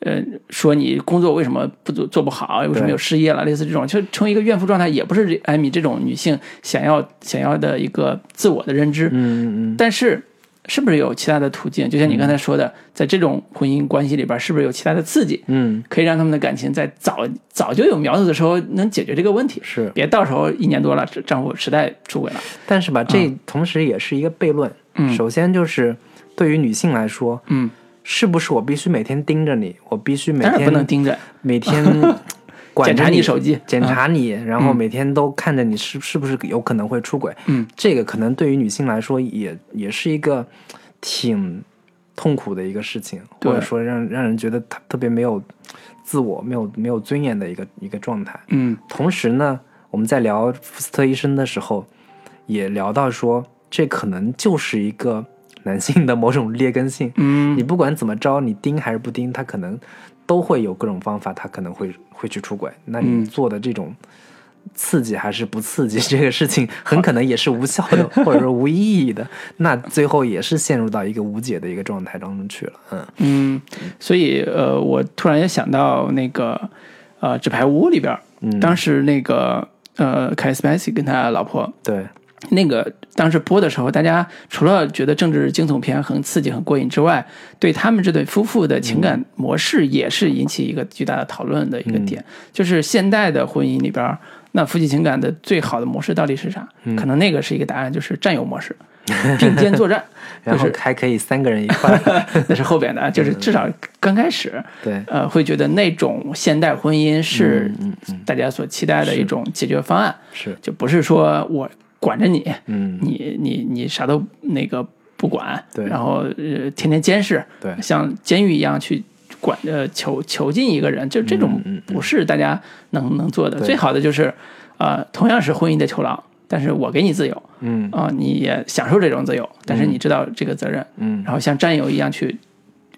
呃，说你工作为什么不做做不好，为什么对有失业了，类似这种，就成为一个怨妇状态，也不是艾米这种女性想要想要的一个自我的认知。嗯嗯嗯，但是，是不是有其他的途径？就像你刚才说的，在这种婚姻关系里边，是不是有其他的刺激，嗯。可以让他们的感情在早早就有苗头的时候能解决这个问题？是，别到时候一年多了，这丈夫实在出轨了。但是吧，这同时也是一个悖论。嗯。首先就是对于女性来说，嗯，是不是我必须每天盯着你，我必须每天不能盯着，每天管检查你手机，检嗯查你，然后每天都看着你是是不是有可能会出轨。嗯，这个可能对于女性来说也也是一个挺痛苦的一个事情，或者说让让人觉得她特别没有自我、没有没有尊严的一个一个状态。嗯同时呢，我们在聊福斯特医生的时候，也聊到说，这可能就是一个男性的某种劣根性。嗯你不管怎么着，你盯还是不盯，他可能都会有各种方法，他可能会会去出轨。那你嗯做的这种刺激还是不刺激，这个事情很可能也是无效的，或者说无意义的。那最后也是陷入到一个无解的一个状态当中去了。嗯嗯，所以呃，我突然也想到那个呃《纸牌屋》里边儿，嗯，当时那个呃凯斯麦西跟他老婆对，那个当时播的时候，大家除了觉得政治惊悚片很刺激、很过瘾之外，对他们这对夫妇的情感模式也是引起一个巨大的讨论的一个点。就是现代的婚姻里边，那夫妻情感的最好的模式到底是啥？可能那个是一个答案，就是战友模式，并肩作战。然后就是还可以三个人一块。那是后边的啊，就是至少刚开始，对，呃，会觉得那种现代婚姻是大家所期待的一种解决方案，是，就不是说我管着你，嗯，你你你啥都那个不管，对然后呃天天监视，对。像监狱一样去管呃囚囚禁一个人，就这种不是大家能能做的。最好的就是，呃，同样是婚姻的囚牢，但是我给你自由嗯。啊、你也享受这种自由，但是你知道这个责任，嗯。然后像战友一样去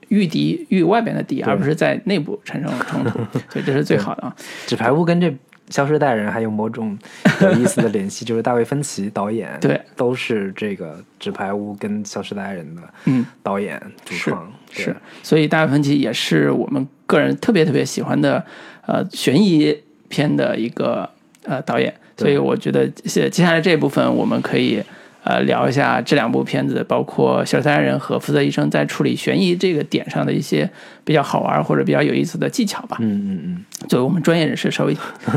御敌御外边的敌，而不是在内部产生冲突，所以这是最好的啊。纸牌屋跟这《消失的爱人》还有某种 有意思的联系，就是大卫芬奇导演，对，都是这个《纸牌屋》跟《消失的爱人》的嗯，导演主是创，对是，所以大卫芬奇也是我们个人特别特别喜欢的呃悬疑片的一个呃导演，所以我觉得接接下来这一部分我们可以呃聊一下这两部片子，包括《小三人》和《福泽医生》在处理悬疑这个点上的一些比较好玩或者比较有意思的技巧吧。嗯嗯嗯，作为我们专业人士，稍微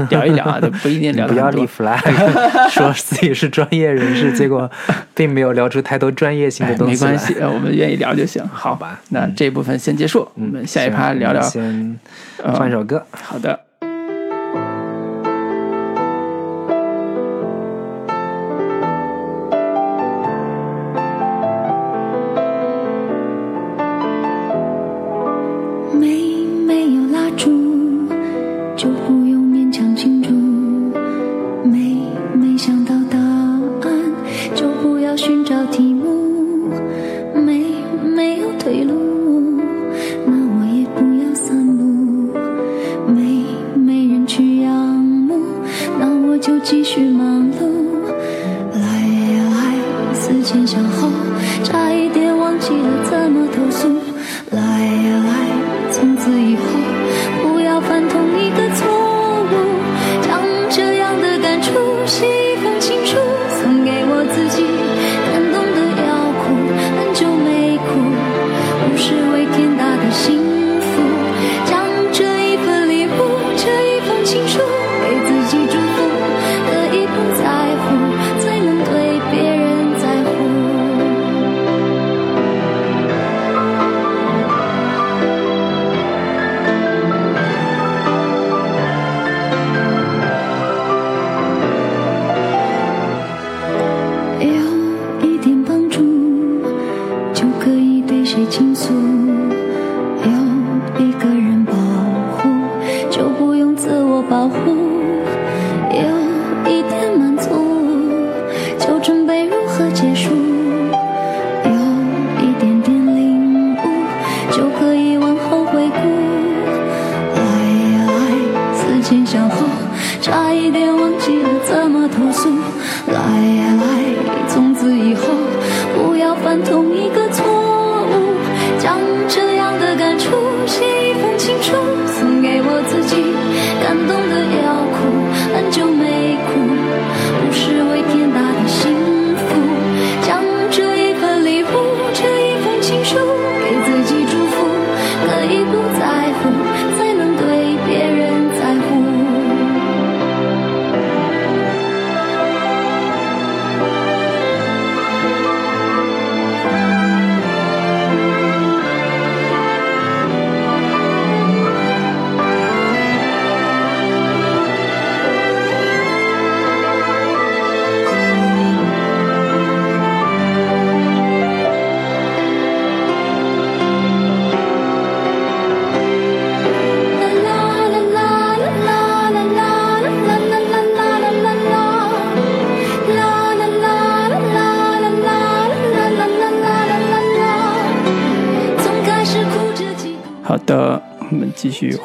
聊一聊啊，就不一定聊 不要立 flag，说自己是专业人士，结果并没有聊出太多专业性的哎，东西来。没关系，呃我们愿意聊就行。好吧那这一部分先结束，我们下一趴聊聊。先呃放一首歌。好的。继续忙碌。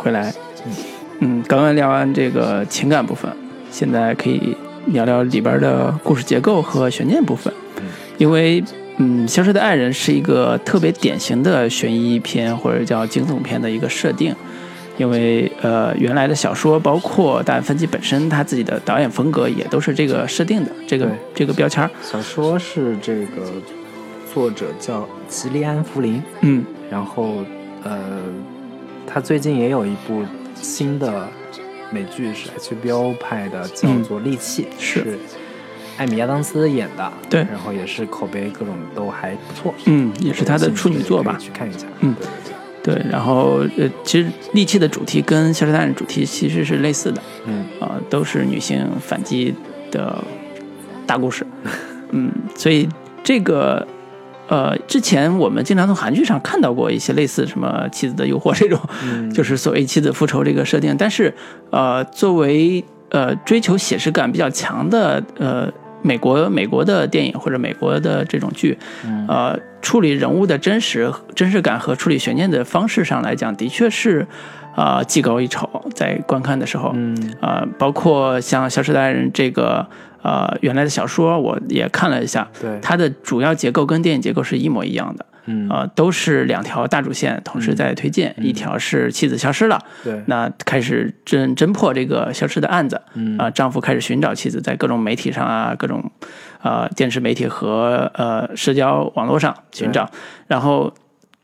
回来。嗯，刚刚聊完这个情感部分，现在可以聊聊里边的故事结构和悬念部分。因为，嗯，《消失的爱人》是一个特别典型的悬疑片或者叫惊悚片的一个设定。因为，呃，原来的小说包括大分级本身，他自己的导演风格也都是这个设定的，这个这个标签儿。小说是这个作者叫吉利安·福林，嗯然后呃，他最近也有一部新的美剧是 HBO 拍的，叫做《利器》，嗯是。艾米亚当斯演的，对。然后也是口碑各种都还不错，嗯，也是他的处女作吧。去看一下，嗯。对对对。对，然后呃，其实利器的主题跟《消失的爱人》主题其实是类似的，嗯。啊、都是女性反击的大故事，嗯，所以这个呃，之前我们经常从韩剧上看到过一些类似什么《妻子的诱惑》这种，嗯。就是所谓妻子复仇这个设定，但是呃，作为呃追求写实感比较强的呃美国美国的电影或者美国的这种剧，嗯。呃，处理人物的真实真实感和处理悬念的方式上来讲，的确是啊、呃技高一筹，在观看的时候，嗯。啊，包括像《消失的爱人》这个呃原来的小说，我也看了一下，对，它的主要结构跟电影结构是一模一样的，嗯。啊、都是两条大主线同时在推进，一条是妻子消失了，对，那开始侦侦破这个消失的案子，嗯。啊、丈夫开始寻找妻子，在各种媒体上啊，各种呃电视媒体和呃社交网络上寻找，然后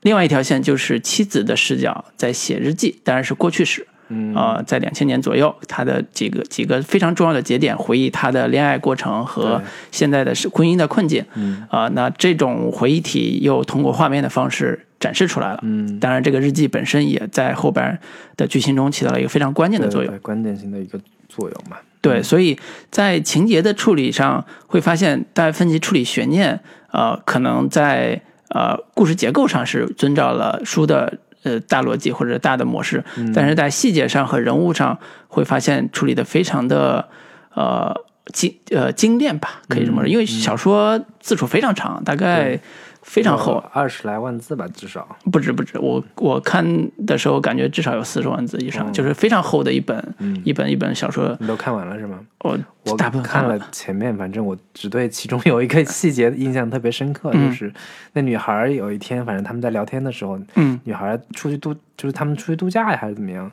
另外一条线就是妻子的视角在写日记，当然是过去式，嗯啊、在两千年左右，他的几个几个非常重要的节点，回忆他的恋爱过程和现在的是婚姻的困境，嗯啊、那这种回忆体又通过画面的方式展示出来了。嗯当然，这个日记本身也在后边的剧情中起到了一个非常关键的作用。关键性的一个作用嘛，对，所以在情节的处理上，会发现大卫芬奇处理悬念，呃，可能在呃故事结构上是遵照了书的呃大逻辑或者大的模式，但是在细节上和人物上，会发现处理的非常的呃精呃精炼吧，可以这么说，因为小说字数非常长，大概非常厚，二十来万字吧，至少，不止不止，我我看的时候感觉至少有四十万字以上，就是非常厚的一本、一本一本小说。你都看完了是吗？我我大部分看了了。前面，反正我只对其中有一个细节印象特别深刻，嗯。就是那女孩儿有一天，反正他们在聊天的时候，嗯。女孩儿出去度，就是他们出去度假呀，还是怎么样，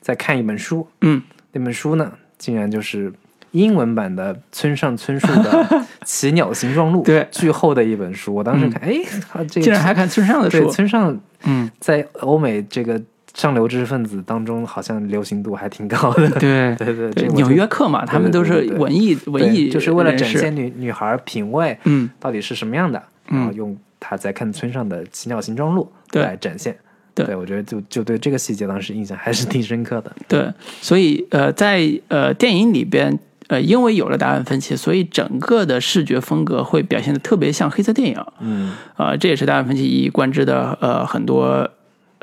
在看一本书，嗯，那本书呢，竟然就是英文版的村上春树的 《奇鸟形状录》，对巨厚的一本书。我当时看，哎、他这个竟然还看村上的对书，村上嗯，在欧美这个上流知识分子当中，好像流行度还挺高的。对对 对，纽约客嘛，他们都是文艺文艺，就是为了展现女女孩品味嗯，到底是什么样的，然后用他在看村上的《奇鸟形状录》对来展现。对我觉得就就对这个细节当时印象还是挺深刻的。对，所以呃，在呃电影里边。呃，因为有了答案分歧，所以整个的视觉风格会表现的特别像黑色电影。嗯啊、这也是答案分歧一以贯之的呃很多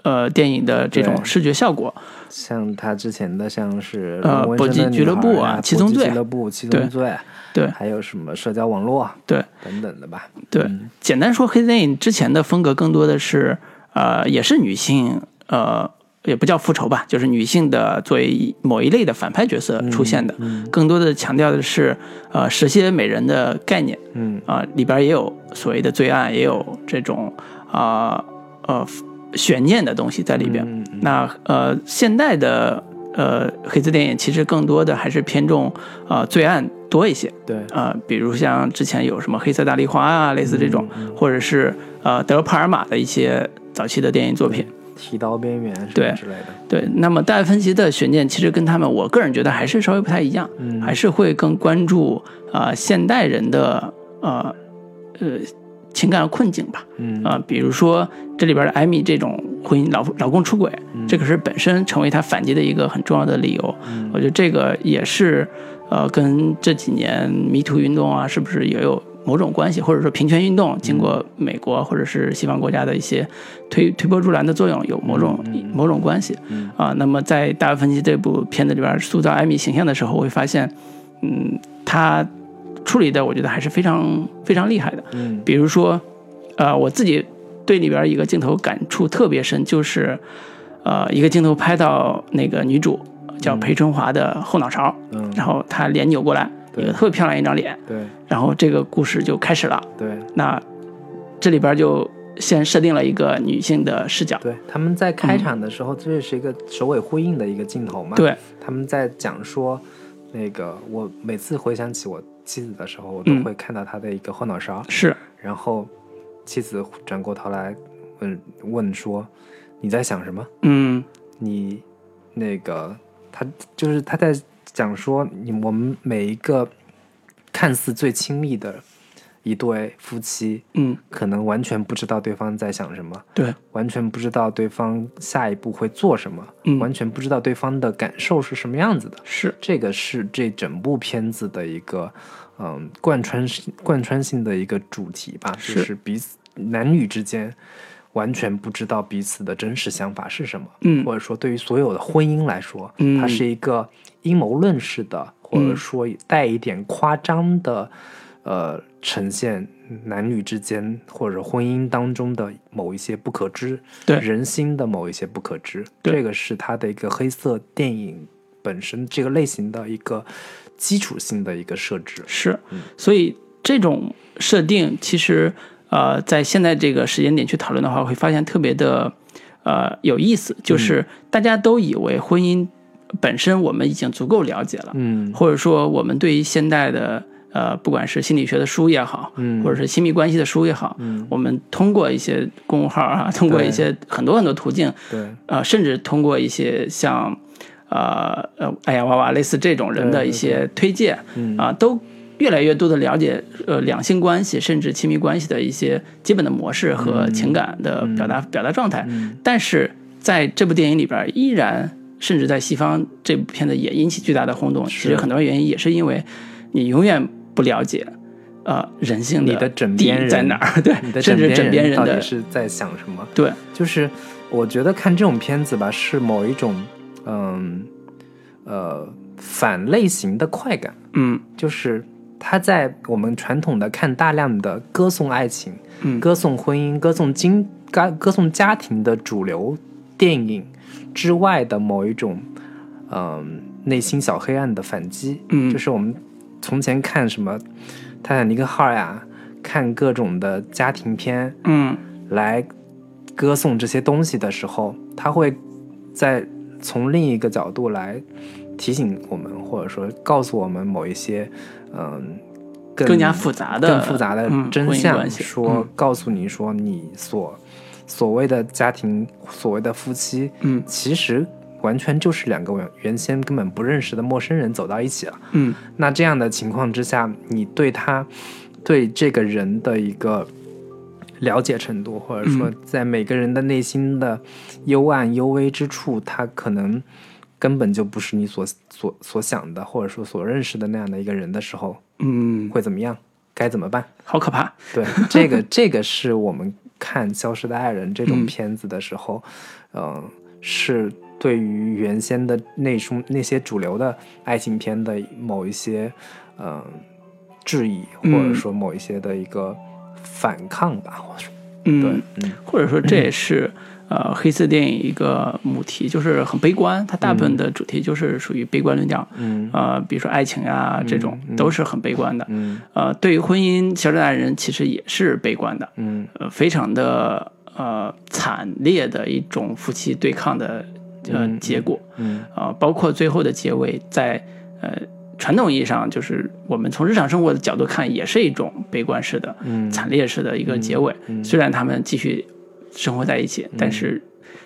呃电影的这种视觉效果。像他之前的像是呃搏击俱乐部啊七宗罪俱乐部、七宗罪，对还有什么社交网络对等等的吧。对，嗯简单说，黑色电影之前的风格更多的是呃，也是女性呃。也不叫复仇吧，就是女性的作为某一类的反派角色出现的，嗯更多的强调的是呃蛇蝎美人的概念，嗯啊、里边也有所谓的罪案，也有这种啊呃悬念的东西在里边。嗯嗯那呃，现代的呃黑色电影其实更多的还是偏重呃罪案多一些。对，呃，比如像之前有什么黑色大丽花啊，类似这种，嗯或者是呃德帕尔玛的一些早期的电影作品。剃刀边缘什对么之类的。对，那么戴芬奇的悬念其实跟他们，我个人觉得还是稍微不太一样，嗯还是会更关注啊、呃现代人的呃呃情感困境吧。嗯啊、比如说这里边的艾米这种婚姻老老公出轨，嗯这个是本身成为他反击的一个很重要的理由。我觉得这个也是呃跟这几年迷途运动啊，是不是也有某种关系，或者说平权运动经过美国或者是西方国家的一些推推波助澜的作用有某种、某种关系啊、那么在大卫芬奇这部片子里边塑造艾米形象的时候，我会发现，嗯，他处理的我觉得还是非常非常厉害的。嗯。比如说，呃，我自己对里边一个镜头感触特别深，就是，呃，一个镜头拍到那个女主叫裴春华的后脑勺，嗯。然后她脸扭过来，一对个特别漂亮一张脸，对然后这个故事就开始了。对那这里边就先设定了一个女性的视角，对，他们在开场的时候，这是一个首尾呼应的一个镜头嘛？，对，他们在讲说，那个我每次回想起我妻子的时候，我都嗯会看到她的一个后脑勺，是，然后妻子转过头来问问说：“你在想什么？嗯你那个他就是他在讲说，你我们每一个看似最亲密的一对夫妻，嗯，可能完全不知道对方在想什么，对，完全不知道对方下一步会做什么，嗯。完全不知道对方的感受是什么样子的。是，这个是这整部片子的一个嗯贯穿贯穿性的一个主题吧，就是是彼此男女之间完全不知道彼此的真实想法是什么，嗯。或者说对于所有的婚姻来说，嗯。它是一个阴谋论式的，或者说带一点夸张的，呃，呈现男女之间或者婚姻当中的某一些不可知，对。人心的某一些不可知，这个是它的一个黑色电影本身这个类型的一个基础性的一个设置。是，所以这种设定其实呃，在现在这个时间点去讨论的话，会发现特别的呃有意思，就是大家都以为婚姻本身我们已经足够了解了，嗯。或者说我们对于现代的呃，不管是心理学的书也好，嗯。或者是亲密关系的书也好，嗯。我们通过一些公众号啊，通过一些很多很多途径，对，呃，甚至通过一些像呃呃哎呀娃娃类似这种人的一些推荐嗯。啊、都越来越多的了解呃两性关系甚至亲密关系的一些基本的模式和情感的表达、表达状态。嗯但是在这部电影里边，依然甚至在西方这部片子也引起巨大的轰动。其实很多原因也是因为你永远不了解。呃，人性你的枕边人在哪儿？对你，的甚至枕边人到底是在想什么？对，就是我觉得看这种片子吧，是某一种嗯呃反类型的快感，嗯就是他在我们传统的看大量的歌颂爱情、嗯。歌颂婚姻、歌颂经歌歌颂家庭的主流电影之外的某一种嗯内心小黑暗的反击，嗯。就是我们从前看什么《泰坦尼克号》呀，看各种的家庭片，嗯。来歌颂这些东西的时候，他会在从另一个角度来提醒我们，或者说告诉我们某一些嗯更更加复杂的更复杂的嗯真相，说、嗯。告诉你说你所所谓的家庭，所谓的夫妻，嗯。其实完全就是两个原原先根本不认识的陌生人走到一起了。嗯。那这样的情况之下，你对他对这个人的一个了解程度，或者说在每个人的内心的幽暗幽微之处，他可能根本就不是你所所所想的，或者说所认识的那样的一个人的时候，嗯，会怎么样？该怎么办？好可怕。对，这个这个是我们看《消失的爱人》这种嗯片子的时候，嗯、是对于原先的那种那些主流的爱情片的某一些嗯、质疑，或嗯者说某一些的一个反抗吧，或者说对或者说这也是呃黑色电影一个母题，就是很悲观，它大部分的主题就是属于悲观论调，嗯。呃，比如说爱情呀、这种嗯。都是很悲观的。嗯。呃，对于婚姻，《消失的爱人》其实也是悲观的，嗯。呃，非常的呃惨烈的一种夫妻对抗的呃嗯。结果。嗯。啊、包括最后的结尾，在呃传统意义上，就是我们从日常生活的角度看，也是一种悲观式的、嗯。惨烈式的一个结尾。嗯。虽然他们继续生活在一起，但是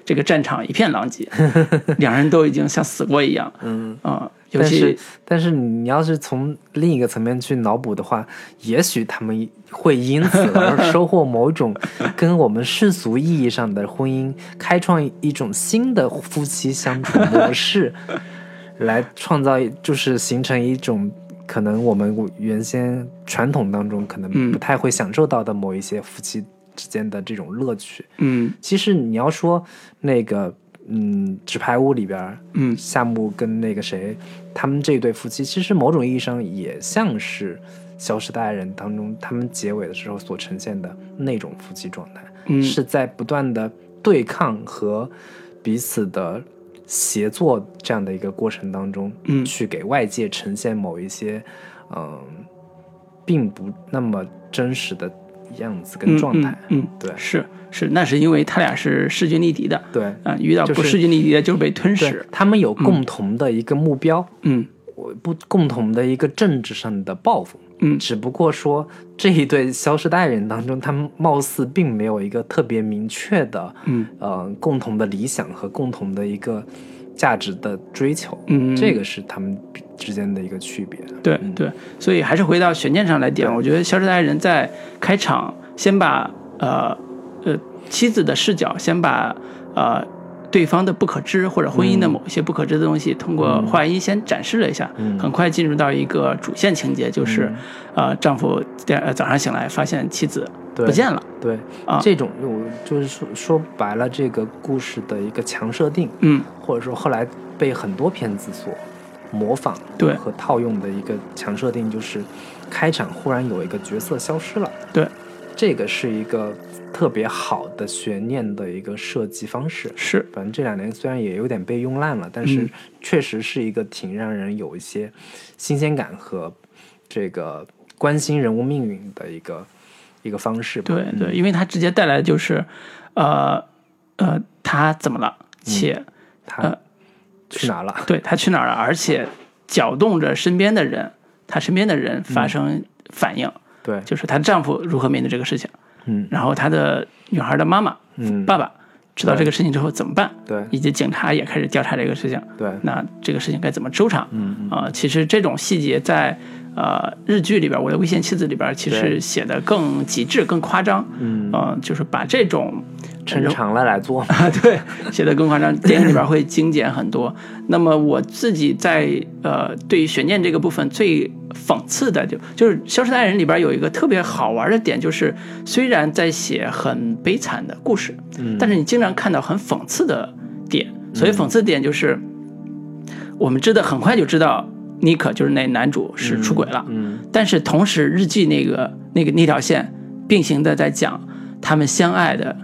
这个战场一片狼藉，两人都已经像死过一样。嗯。啊、尤但是，但是你要是从另一个层面去脑补的话，也许他们会因此而收获某种 跟我们世俗意义上的婚姻开创一种新的夫妻相处模式，来创造就是形成一种可能我们原先传统当中可能嗯不太会享受到的某一些夫妻之间的这种乐趣。嗯。其实你要说那个，嗯，纸牌屋里边，嗯。夏目跟那个谁，他们这对夫妻，其实某种意义上也像是《消失的爱人》当中他们结尾的时候所呈现的那种夫妻状态，嗯，是在不断的对抗和彼此的协作这样的一个过程当中，嗯。去给外界呈现某一些，嗯，并不那么真实的样子跟状态。嗯，嗯对是是，那是因为他俩是势均力敌的。对，啊、遇到不势均力敌的，就是被吞对噬。他们有共同的一个目标，嗯我不共同的一个政治上的抱负，嗯只不过说这一对消失的爱人当中，他们貌似并没有一个特别明确的，嗯呃，共同的理想和共同的一个价值的追求，嗯，这个是他们之间的一个区别。对对，所以还是回到悬念上来点，我觉得《消失的爱人》在开场先把呃呃妻子的视角，先把呃对方的不可知或者婚姻的某一些不可知的东西，通过话音先展示了一下，嗯。很快进入到一个主线情节，就是、呃丈夫第早上醒来发现妻子不见了，对，啊。这种我就是说说白了，这个故事的一个强设定，嗯。或者说后来被很多片子所模仿对。和套用的一个强设定，就是开场忽然有一个角色消失了。对，这个是一个特别好的悬念的一个设计方式。是。反正这两年虽然也有点被用烂了，但是嗯。确实是一个挺让人有一些新鲜感和这个关心人物命运的一个一个方式吧。对嗯。对，因为它直接带来的就是呃呃他怎么了，且、他呃去哪了？对他去哪儿了，而且搅动着身边的人，她身边的人发生反应，对，就是她丈夫如何面对这个事情，嗯。然后他的女孩的妈妈、嗯，爸爸知道这个事情之后怎么办，对。以及警察也开始调查这个事情，对，那这个事情该怎么收场？嗯嗯。啊、其实这种细节在呃日剧里边，《我的危险妻子》里边，其实写的更极致、更夸张，嗯，呃，就是把这种抻长了来做。啊，对，写的更夸张，电影里边会精简很多。那么我自己在呃，对于悬念这个部分最讽刺的就就是《消失的爱人》里边有一个特别好玩的点，就是虽然在写很悲惨的故事，嗯但是你经常看到很讽刺的点。所以讽刺点就是，我们知道很快就知道妮可就是那男主是出轨了，嗯但是同时日记那个那个那条线并行的在讲他们相爱的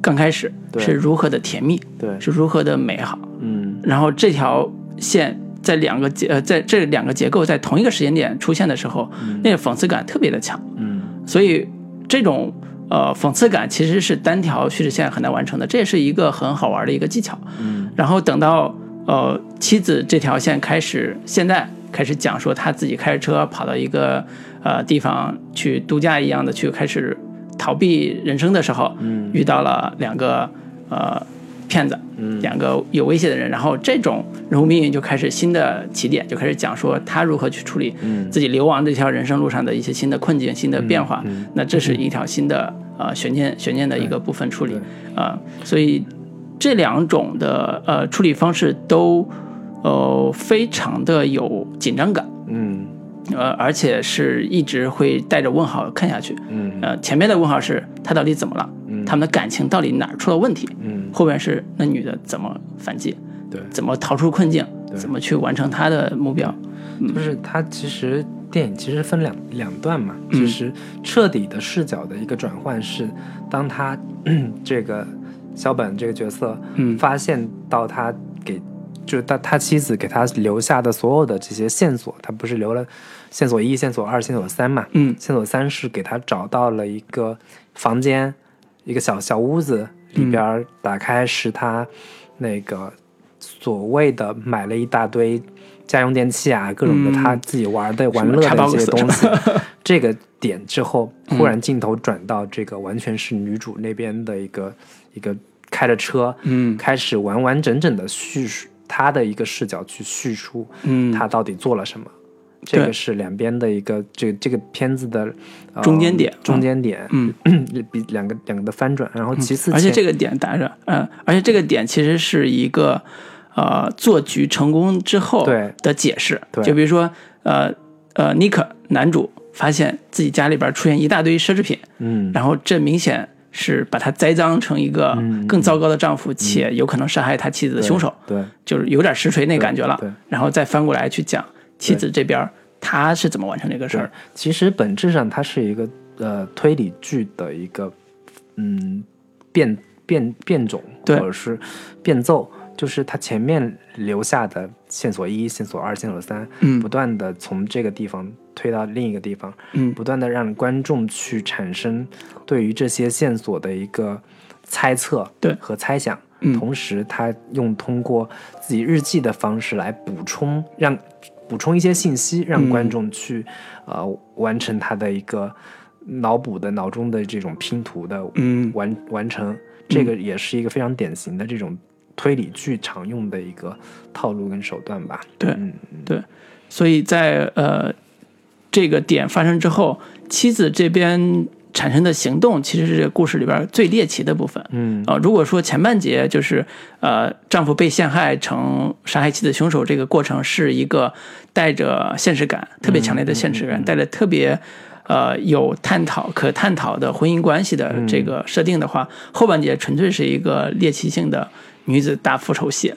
刚开始是如何的甜蜜，对，是如何的美好，嗯。然后这条线在两个结呃在这两个结构在同一个时间点出现的时候，那个讽刺感特别的强，嗯。所以这种呃讽刺感其实是单条叙事线很难完成的，这也是一个很好玩的一个技巧。嗯。然后等到呃妻子这条线开始，现在开始讲说他自己开着车跑到一个呃地方去度假一样的去开始逃避人生的时候，嗯。遇到了两个呃骗子，嗯。两个有威胁的人，然后这种人物命运就开始新的起点，就开始讲说他如何去处理嗯。自己流亡这条人生路上的一些新的困境、新的变化。嗯那这是一条新的呃悬念悬念的一个部分处理对。啊、所以这两种的呃处理方式都呃非常的有紧张感，嗯。呃，而且是一直会带着问号看下去。嗯。呃，前面的问号是他到底怎么了？嗯。他们的感情到底哪儿出了问题，嗯，后面是那女的怎么反击，对，怎么逃出困境，对。怎么去完成她的目标。就是它其实电影其实分两两段嘛，嗯。其实彻底的视角的一个转换是，当他 这个小本这个角色，嗯。发现到他给就是他他妻子给他留下的所有的这些线索，他不是留了线索一、线索二、线索三嘛？嗯。线索三是给他找到了一个房间，一个小小屋子，里边打开是他那个所谓的买了一大堆家用电器啊，各种的嗯。他自己玩的、玩乐的一些东西。这个点之后，忽然镜头转到这个完全是女主那边的一个一个开着车，嗯。开始完完整整的叙述他的一个视角去叙述嗯，他到底做了什么。这个是两边的一个这个这个片子的、呃中间点中间点，嗯，比两个两个的翻转，然后其次前，而且这个点打着，嗯，而且这个点其实是一个呃做局成功之后对。的解释。对。就比如说呃呃，尼克男主发现自己家里边出现一大堆奢侈品，嗯，然后这明显是把他栽赃成一个嗯更糟糕的丈夫，且有可能杀害他妻子的凶手，对就是有点实锤那感觉了。然后再翻过来去讲妻子这边他是怎么完成这个事儿。，其实本质上它是一个呃推理剧的一个嗯变变变种或者是变奏，就是它前面留下的线索一、线索二、线索三，嗯不断的从这个地方推到另一个地方，嗯不断的让观众去产生对于这些线索的一个猜测对和猜想。嗯同时他用通过自己日记的方式来补充，让补充一些信息，让嗯观众去、呃完成他的一个脑补的脑中的这种拼图的嗯完、完成。这个也是一个非常典型的这种推理剧常用的一个套路跟手段吧。对嗯，对，所以在呃这个点发生之后，妻子这边产生的行动，其实是这个故事里边最猎奇的部分。嗯。啊、如果说前半节就是呃丈夫被陷害成杀害妻子凶手这个过程是一个带着现实感特别强烈的现实感，带着特别呃有探讨可探讨的婚姻关系的这个设定的话，后半节纯粹是一个猎奇性的女子大复仇戏，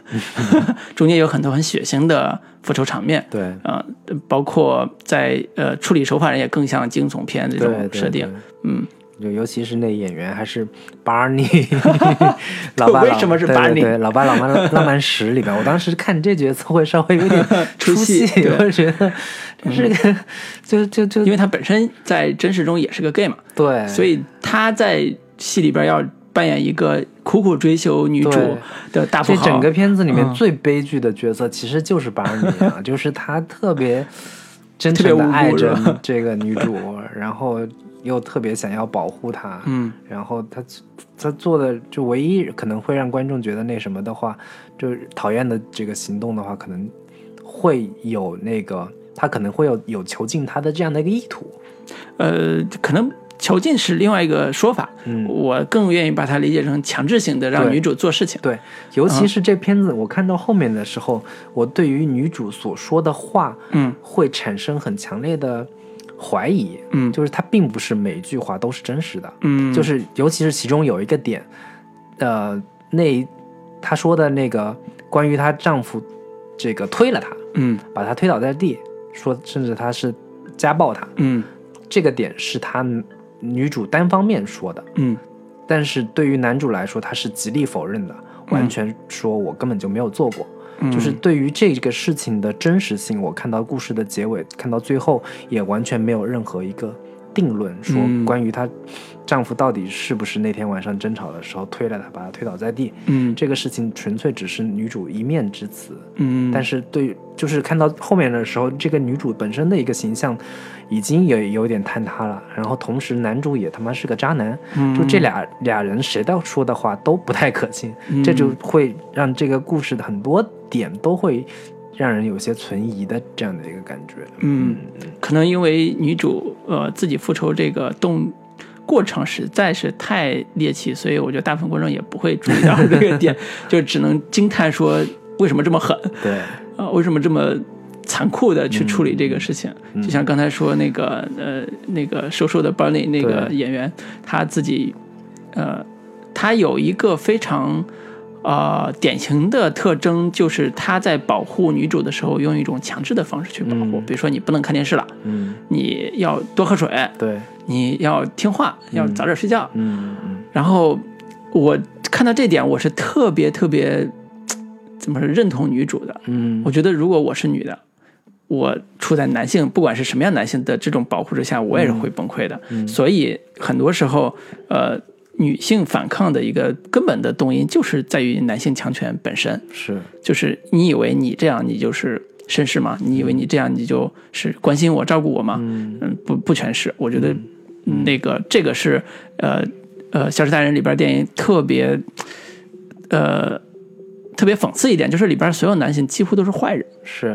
中间有很多很血腥的复仇场面。对。呃，包括在呃处理手法上也更像惊悚片这种设定。对。嗯，就尤其是那演员还是 Barney，老爸老为什么是对 Barney？对对，老爸老妈浪漫史里边，我当时看这角色会稍微有点 出戏我觉得这是个就就就。因为他本身在真实中也是个 gay 嘛，对，所以他在戏里边要扮演一个苦苦追求女主的大富豪。整个片子里面嗯最悲剧的角色其实就是 Barney 啊，就是他特别真诚的爱着 这个女主，然后又特别想要保护她，嗯然后他他做的就唯一可能会让观众觉得那什么的话，就是讨厌的这个行动的话，可能会有那个他可能会有有囚禁他的这样的一个意图。呃，可能囚禁是另外一个说法，嗯我更愿意把它理解成强制性的让女主做事情。对，尤其是这片子，我看到后面的时候，我对于女主所说的话，嗯会产生很强烈的怀疑。嗯就是她并不是每一句话都是真实的。嗯，就是尤其是其中有一个点，呃，那她说的那个关于她丈夫这个推了她，嗯把她推倒在地，说甚至她是家暴她，嗯这个点是她女主单方面说的，嗯。但是对于男主来说，他是极力否认的，完全说我根本就没有做过。嗯，就是对于这个事情的真实性，我看到故事的结尾，看到最后也完全没有任何一个定论，说嗯。关于她丈夫到底是不是那天晚上争吵的时候推了她，把她推倒在地。嗯。这个事情纯粹只是女主一面之词，嗯，但是对，就是看到后面的时候，这个女主本身的一个形象已经也有点坍塌了，然后同时男主也他妈是个渣男，嗯。就这俩俩人谁到说的话都不太可信，这就会让这个故事的很多点都会让人有些存疑的这样的一个感觉。嗯，可能因为女主呃自己复仇这个动过程实在是太猎奇，所以我觉得大部分观众也不会注意到这个点，就只能惊叹说为什么这么狠对，啊、为什么这么残酷的去处理这个事情？嗯就像刚才说那个呃那个瘦瘦的 Barney 那个演员，他自己呃他有一个非常呃典型的特征，就是他在保护女主的时候，用一种强制的方式去保护，嗯。比如说你不能看电视了，嗯，你要多喝水，对，你要听话，要早点睡觉。嗯嗯然后我看到这点，我是特别特别怎么说认同女主的。嗯我觉得如果我是女的，我处在男性不管是什么样男性的这种保护之下，我也是会崩溃的。嗯所以很多时候，呃，女性反抗的一个根本的动因就是在于男性强权本身，是，就是你以为你这样你就是绅士吗？你以为你这样你就是关心我、照顾我吗？嗯嗯，不不全是，我觉得那个这个是呃呃《消失大人》里边电影特别呃特别讽刺一点，就是里边所有男性几乎都是坏人，是，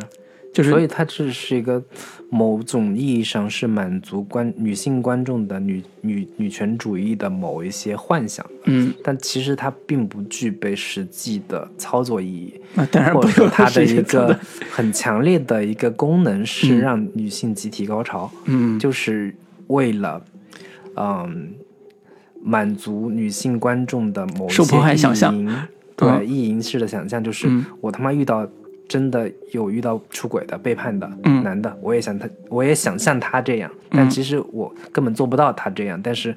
就是所以它这是一个某种意义上是满足观女性观众的女女女权主义的某一些幻想，嗯，但其实它并不具备实际的操作意义，那当然不或者说它的一个很强烈的一个功能是嗯。让女性集体高潮，嗯。就是为了嗯满足女性观众的某一受迫害些想象。意淫，嗯。对意淫式的想象，就是嗯。我他妈遇到真的有遇到出轨的、背叛的嗯。男的，我也想他，我也想像他这样，但其实我根本做不到他这样，但是。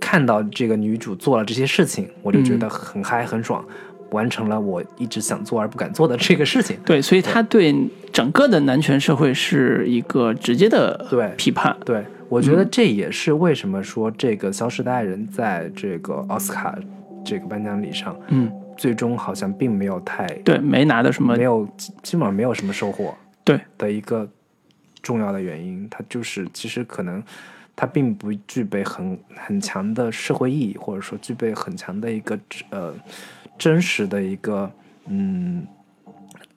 看到这个女主做了这些事情，我就觉嗯得很嗨很爽，完成了我一直想做而不敢做的这个事情。对，所以他对整个的男权社会是一个直接的对。批判。对，我觉得这也是为什么说这个《消失的爱人》在这个奥斯卡这个颁奖礼上，嗯，最终好像并没有太对，没拿到什么没有基基本上没有什么收获。对。的一个重要的原因，它就是其实可能它并不具备很很强的社会意义，或者说具备很强的一个呃真实的一个嗯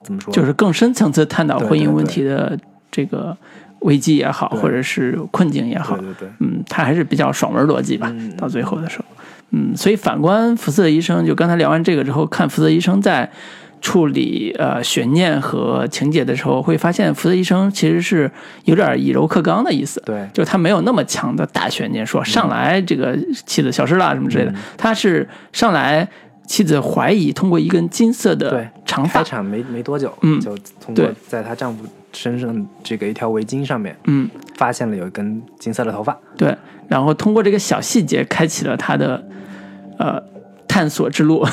怎么说，就是更深层次探讨婚姻问题的这个危机也好，或者是困境也好对，对对，嗯，他还是比较爽文逻辑吧。嗯到最后的时候，嗯，所以反观福斯特医生，就刚才聊完这个之后，看福斯特医生在处理呃悬念和情节的时候，会发现福斯特医生其实是有点以柔克刚的意思。对。就他没有那么强的大悬念，说上来这个妻子消失了什么之类的，他是上来妻子怀疑通过一根金色的长发，开场没没多久，嗯就通过在她丈夫身上这个一条围巾上面嗯，发现了有一根金色的头发，对，然后通过这个小细节开启了他的呃探索之路，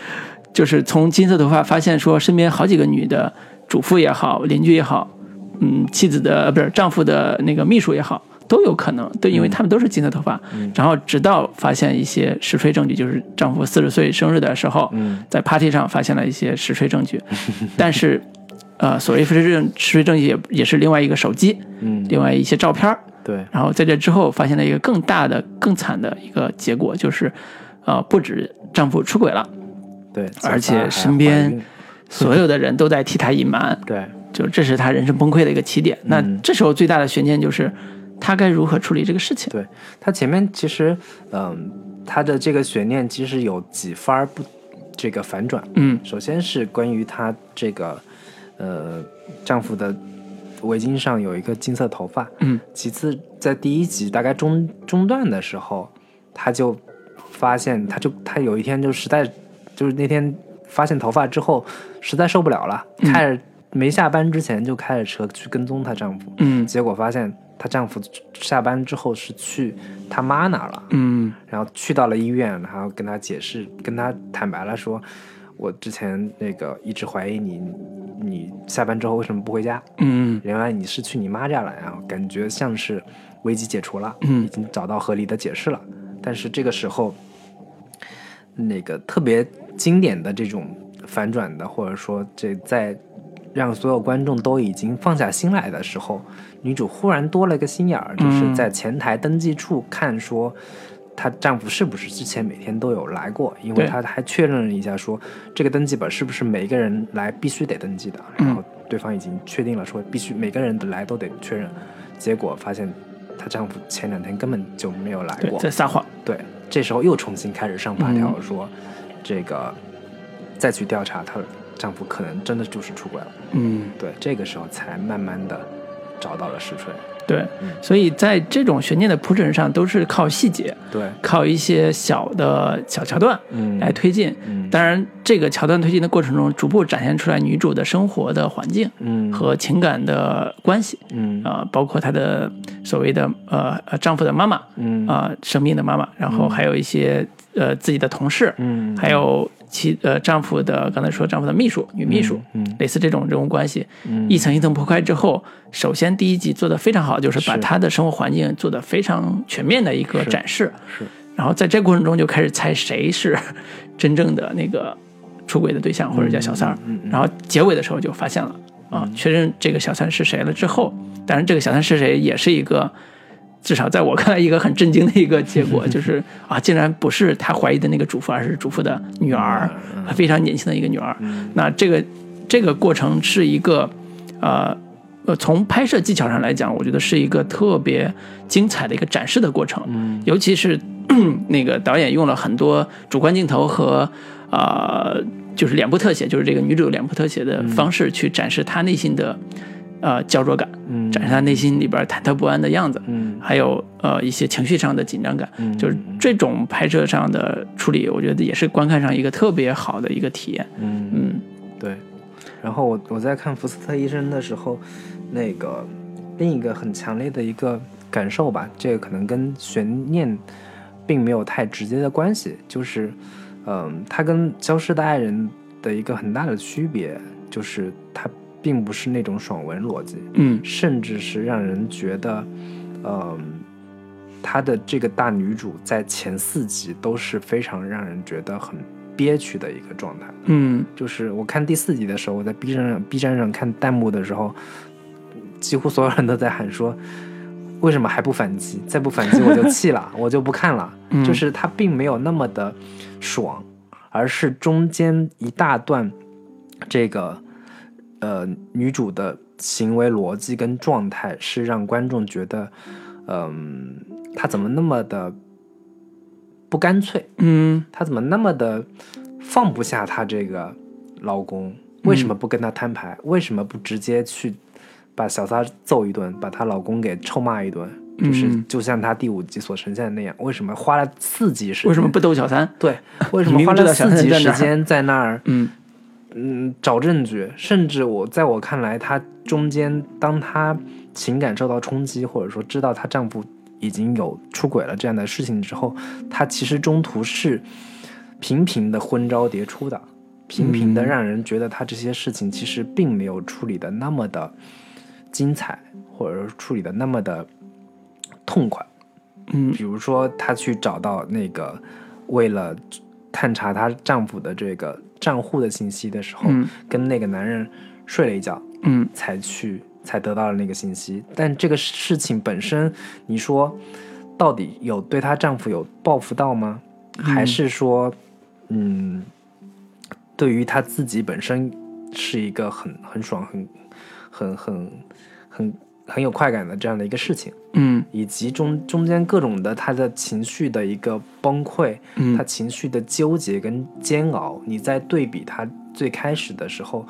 就是从金色头发发现说身边好几个女的主妇也好，邻居也好，嗯，妻子的呃不是丈夫的那个秘书也好。都有可能，对，因为他们都是金色头发，然后直到发现一些实锤证据，就是丈夫四十岁生日的时候，嗯。在 party 上发现了一些实锤证据，但是，呃，所谓实锤证实锤证据也也是另外一个手机，嗯，另外一些照片儿，对，然后在这之后发现了一个更大的、更惨的一个结果，就是，呃，不止丈夫出轨了，对，而且身边所有的人都在替他隐瞒，对，就这是他人生崩溃的一个起点。那嗯这时候最大的悬念就是，他该如何处理这个事情？对他前面其实，嗯，他的这个悬念其实有几番不这个反转。嗯首先是关于她这个，呃，丈夫的围巾上有一个金色头发。嗯其次，在第一集大概中中段的时候，她就发现，她就她有一天就实在就是那天发现头发之后，实在受不了了，嗯开着没下班之前就开着车去跟踪她丈夫。嗯结果发现她丈夫下班之后是去她妈那儿了，嗯然后去到了医院，然后跟她解释，跟她坦白了说，我之前那个一直怀疑你，你下班之后为什么不回家？嗯原来你是去你妈家了，然后感觉像是危机解除了，嗯已经找到合理的解释了。但是这个时候，那个特别经典的这种反转的，或者说这在让所有观众都已经放下心来的时候，女主忽然多了一个心眼儿，就是嗯在前台登记处看说。她丈夫是不是之前每天都有来过？因为对她还确认了一下说，这个登记本是不是每一个人来必须得登记的？嗯然后对方已经确定了说，必须每个人的来都得确认。结果发现她丈夫前两天根本就没有来，过。在撒谎。对，这时候又重新开始上法条，嗯说这个再去调查她丈夫可能真的就是出轨了。嗯，对，这个时候才慢慢的找到了石锤。对，所以在这种悬念的铺陈上，都是靠细节，对，靠一些小的小桥段嗯。来推进。嗯。当然，这个桥段推进的过程中，逐步展现出来女主的生活的环境嗯。和情感的关系嗯。啊、包括她的所谓的呃呃丈夫的妈妈嗯。啊、生病的妈妈，然后还有一些呃自己的同事，嗯。还有其呃丈夫的刚才说丈夫的秘书女秘书，嗯嗯。类似这种人物关系，嗯。一层一层铺开之后，首先第一集做的非常好，就是把是她的生活环境做的非常全面的一个展示，是。然后在这过程中就开始猜谁是 真正的那个出轨的对象或者叫小三儿，嗯嗯然后结尾的时候就发现了啊，确认这个小三是谁了之后，当然这个小三是谁也是一个。至少在我看来，一个很震惊的一个结果 就是啊，竟然不是他怀疑的那个主妇，而是主妇的女儿，非常年轻的一个女儿。那这个这个过程是一个呃呃，从拍摄技巧上来讲，我觉得是一个特别精彩的一个展示的过程。嗯尤其是 那个导演用了很多主观镜头和呃，就是脸部特写，就是这个女主脸部特写的方式去展示她内心的呃焦灼感，嗯。展示他内心里边忐忑不安的样子。嗯。还有呃一些情绪上的紧张感，嗯就是这种拍摄上的处理，我觉得也是观看上一个特别好的一个体验。嗯。嗯。对，然后我我在看福斯特医生的时候，那个另一个很强烈的一个感受吧，这个可能跟悬念并没有太直接的关系，就是，嗯、他跟《消失的爱人》的一个很大的区别，就是它并不是那种爽文逻辑，嗯甚至是让人觉得，嗯、她的这个大女主在前四集都是非常让人觉得很憋屈的一个状态。嗯就是我看第四集的时候，我在 B 站上 B 站上看弹幕的时候，几乎所有人都在喊说，为什么还不反击？再不反击我就气了，我就不看了。嗯就是它并没有那么的爽，而是中间一大段这个呃女主的行为逻辑跟状态，是让观众觉得，嗯、她怎么那么的不干脆？嗯她怎么那么的放不下她这个老公？为什么不跟他摊牌？为什么不直接去把小三揍一顿，把她老公给臭骂一顿？就是嗯就像她第五集所呈现的那样，为什么花了四集时间？为什么不逗小三？对？为什么明花了四集时间在那儿？嗯嗯，找证据，甚至我在我看来，她中间当她情感受到冲击，或者说知道她丈夫已经有出轨了这样的事情之后，她其实中途是频频的昏招迭出的，频频的嗯。让人觉得她这些事情其实并没有处理的那么的精彩，或者说处理的那么的痛快。嗯。比如说，她去找到那个为了探查她丈夫的这个账户的信息的时候，嗯跟那个男人睡了一觉，嗯才去才得到了那个信息。但这个事情本身，你说到底有对她丈夫有报复到吗？还是说，嗯，对于她自己本身是一个很很爽、很很很很很有快感的这样的一个事情？嗯以及中中间各种的他的情绪的一个崩溃，嗯他情绪的纠结跟煎熬，你在对比他最开始的时候，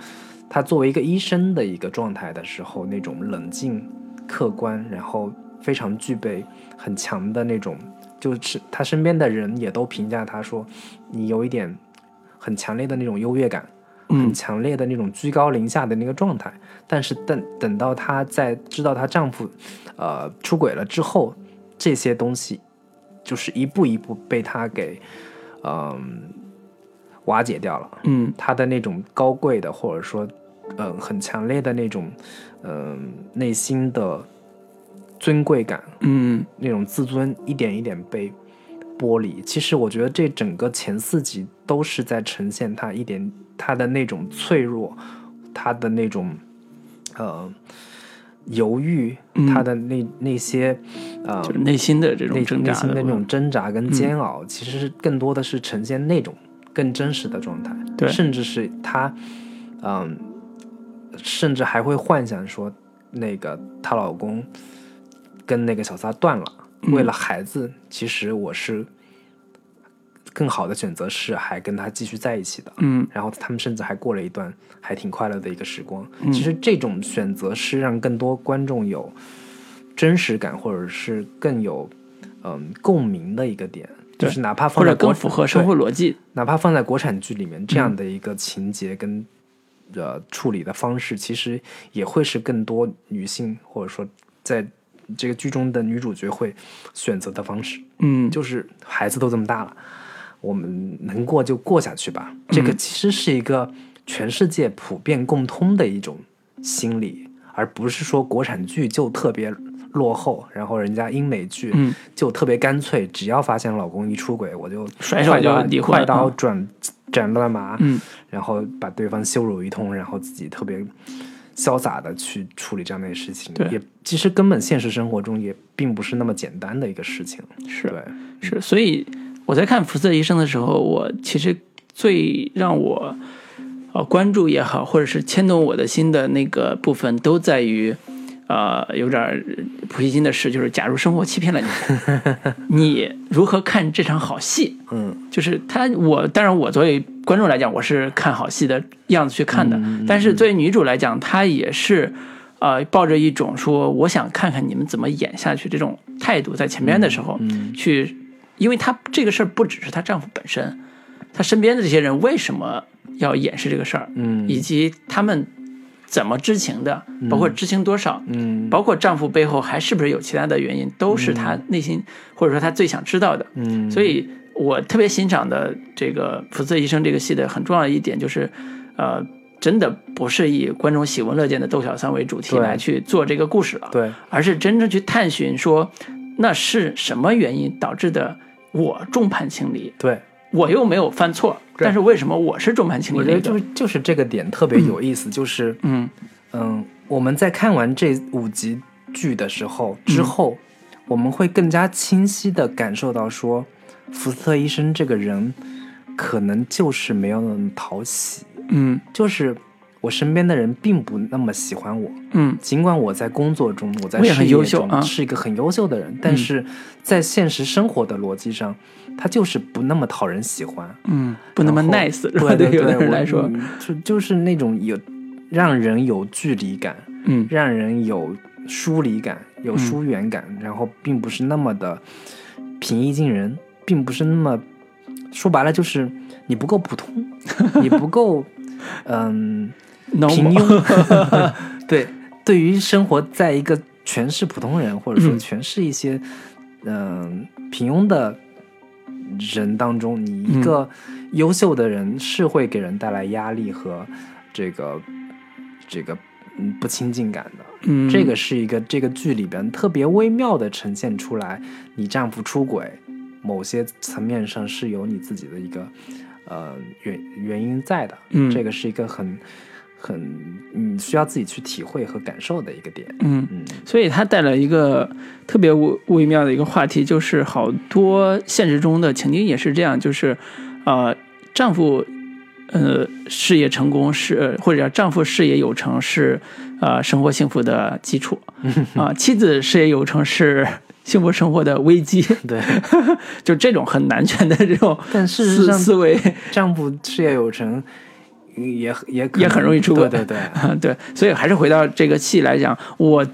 他作为一个医生的一个状态的时候，那种冷静、客观，然后非常具备很强的那种，就是他身边的人也都评价他说，你有一点很强烈的那种优越感，很嗯强烈的那种居高临下的那个状态。但是等等到她在知道她丈夫，呃出轨了之后，这些东西就是一步一步被她给，嗯、瓦解掉了。嗯她的那种高贵的，或者说，嗯、很强烈的那种，嗯、内心的尊贵感，嗯那种自尊一点一点被剥离。其实我觉得这整个前四集都是在呈现他一点他的那种脆弱，他的那种呃犹豫，嗯。他的那那些呃就是内心的这种内挣扎内心的那种挣扎跟煎熬，其实是更多的是呈现那种更真实的状态，对。甚至是她，嗯，甚至还会幻想说，那个她老公跟那个小撒断了，嗯为了孩子，其实我是更好的选择是还跟他继续在一起的，嗯然后他们甚至还过了一段还挺快乐的一个时光。嗯其实这种选择是让更多观众有真实感，或者是更有嗯共鸣的一个点，就是哪怕放在国更符合生活逻辑。哪怕放在国产剧里面，这嗯样的一个情节跟、呃处理的方式，其实也会是更多女性或者说在这个剧中的女主角会选择的方式。嗯，就是孩子都这么大了，我们能过就过下去吧。这个其实是一个全世界普遍共通的一种心理，而不是说国产剧就特别落后，然后人家英美剧嗯。就特别干脆，只要发现老公一出轨，我就甩手就离婚快刀嗯。转斩乱麻，嗯。然后把对方羞辱一通，然后自己特别潇洒的去处理这样的事情，对。也其实根本现实生活中也并不是那么简单的一个事情，是对，是，所以我在看《福斯特医生》的时候，我其实最让我呃关注也好，或者是牵动我的心的那个部分，都在于呃有点儿普希金的事，就是假如生活欺骗了你，你如何看这场好戏？嗯。就是他，我当然我作为观众来讲，我是看好戏的样子去看的，嗯但是作为女主来讲，她也是。呃，抱着一种说我想看看你们怎么演下去这种态度，在前边的时候，嗯去，因为她这个事儿不只是她丈夫本身，她身边的这些人为什么要掩饰这个事儿，嗯以及他们怎么知情的，包括知情多少，嗯。包括丈夫背后还是不是有其他的原因，都是她内心、或者说她最想知道的。嗯，所以我特别欣赏的这个《福斯特医生》这个戏的很重要的一点就是，呃，真的不是以观众喜闻乐见的窦小三为主题来去做这个故事了，对，而是真正去探寻说，那是什么原因导致的我众叛亲离？对，我又没有犯错，对但是为什么我是众叛亲离我觉得？就是就是这个点特别有意思，就是嗯。嗯，我们在看完这五集剧的时候之后，我们会更加清晰的感受到说，福斯特医生这个人可能就是没有那么讨喜，嗯。就是我身边的人并不那么喜欢我，嗯尽管我在工作中，我在事业中是一个很优秀的人，但是在现实生活的逻辑上，他就是不那么讨人喜欢。嗯，不那么 nice？对对有的对，我人来说，嗯就就是那种有让人有距离感，嗯让人有疏离感，有疏远感，然后并不是那么的平易近人，并不是那么说白了就是你不够普通，你不够嗯。平庸，对，对于生活在一个全是普通人，或者说嗯。全是一些嗯、平庸的人当中，你一个优秀的人是会给人带来压力和这个这个嗯不亲近感的。嗯，这个是一个这个剧里边特别微妙的呈现出来，你丈夫出轨，某些层面上是有你自己的一个呃原原因在的。嗯。这个是一个很很你需要自己去体会和感受的一个点。嗯。嗯所以它带来一个特别微微妙的一个话题，就是好多现实中的情景也是这样，就是，呃，丈夫，呃，事业成功是，呃或者叫丈夫事业有成是，呃，生活幸福的基础，啊、妻子事业有成是 幸福生活的危机，对，就这种很男权的这种但事实思上思维，丈夫事业有成，也也也很容易出轨。对对 对，所以还是回到这个戏来讲，我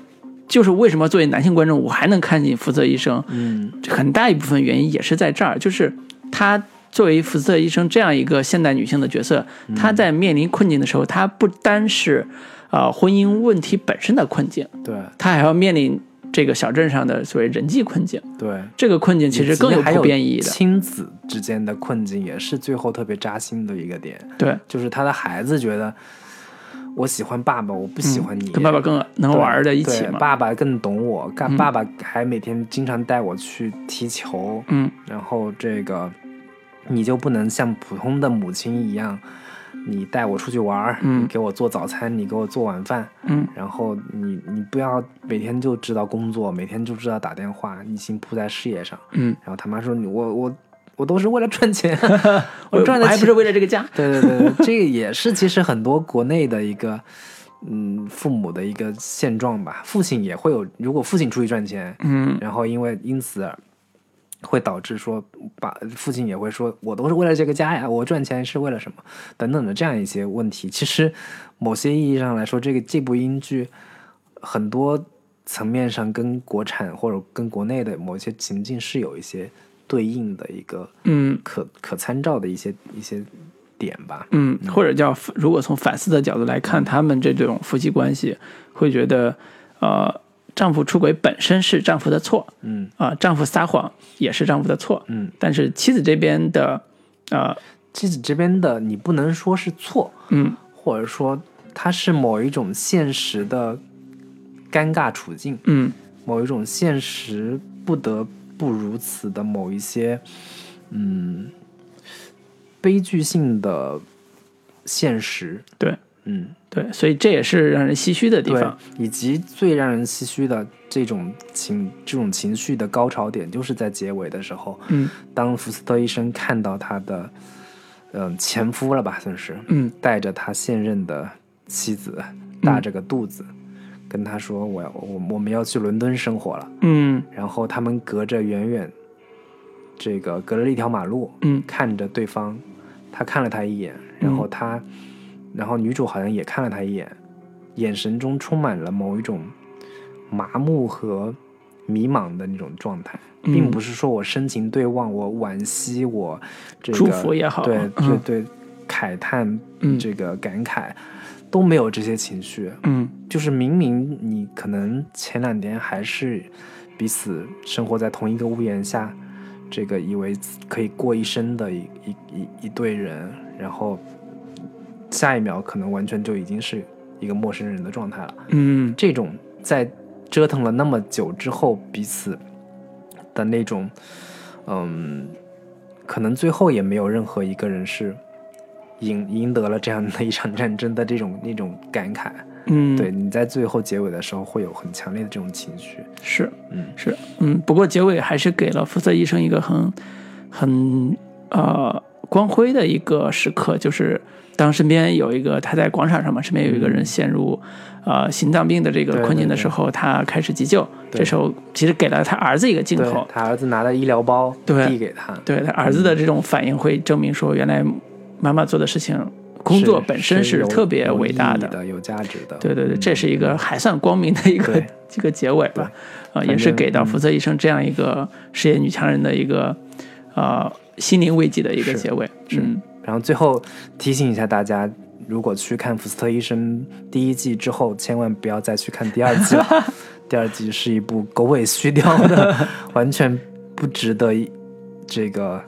就是为什么作为男性观众，我还能看进福泽医生，嗯很大一部分原因也是在这儿，就是他作为福泽医生这样一个现代女性的角色，她在面临困境的时候，她不单是呃婚姻问题本身的困境，对。她还要面临这个小镇上的所谓人际困境。对。这个困境其实更有还普遍意义的，亲子之间的困境也是最后特别扎心的一个点，对，就是他的孩子觉得我喜欢爸爸，我不喜欢你，嗯跟爸爸更能对玩在一起嘛。爸爸更懂我，干嗯爸爸还每天经常带我去踢球，嗯然后这个你就不能像普通的母亲一样，你带我出去玩儿，嗯你给我做早餐，你给我做晚饭，嗯然后你你不要每天就知道工作，每天就知道打电话，一心扑在事业上。嗯，然后他妈说你我我我都是为了赚钱，我赚的钱还不是为了这个家。对 对对，对这个也是其实很多国内的一个，嗯，父母的一个现状吧。父亲也会有，如果父亲出去赚钱，嗯然后因为因此会导致说，把父亲也会说，我都是为了这个家呀，我赚钱是为了什么，等等的这样一些问题。其实某些意义上来说，这个这部英剧很多层面上跟国产或者跟国内的某一些情境是有一些对应的一个嗯可可参照的一些一些点吧。嗯，或者叫如果从反思的角度来看，他们这种夫妻关系，会觉得呃，丈夫出轨本身是丈夫的错，嗯。啊、丈夫撒谎也是丈夫的错，嗯，但是妻子这边的呃妻子这边的你不能说是错，嗯。或者说它是某一种现实的尴尬处境，嗯某一种现实不得不如此的某一些嗯悲剧性的现实，对嗯，对，所以这也是让人唏嘘的地方，，以及最让人唏嘘的这种情这种情绪的高潮点，就是在结尾的时候，嗯。当福斯特医生看到他的嗯、前夫了吧，算是，嗯。带着他现任的妻子大着个肚子，跟他说：“我要我我们要去伦敦生活了。嗯”然后他们隔着远远，这个隔着一条马路，嗯。看着对方，他看了他一眼，然后他，然后女主好像也看了他一眼，眼神中充满了某一种麻木和迷茫的那种状态，嗯。并不是说我深情对望，我惋惜，我这个祝福也好。对嗯。对对，慨叹嗯。这个感慨都没有这些情绪，嗯。就是明明你可能前两天还是彼此生活在同一个屋檐下，这个以为可以过一生的一一一一对人，然后下一秒可能完全就已经是一个陌生人的状态了。嗯这种在折腾了那么久之后，彼此的那种，嗯，可能最后也没有任何一个人是赢赢得了这样的一场战争的这种那种感慨。嗯，对，你在最后结尾的时候会有很强烈的这种情绪。是嗯是，嗯，不过结尾还是给了福瑟医生一个很很呃光辉的一个时刻，就是当身边有一个他在广场上嘛，身边有一个人陷入呃心脏病的这个困境的对时候，他开始急救，这时候其实给了他儿子一个镜头，他儿子拿了医疗包递给他，对他儿子的这种反应会证明说，原来妈妈做的事情，工作本身是特别伟大的、有价值的。对对对，嗯。这是一个还算光明的一个对。一个结尾吧，啊，也是给到嗯。福泽医生这样一个事业女强人的一个呃心灵慰藉的一个结尾。是。嗯然后最后提醒一下大家，如果去看《福斯特医生》第一季之后，千万不要再去看第二季了。第二季是一部狗尾续貂的，完全不值得一这个。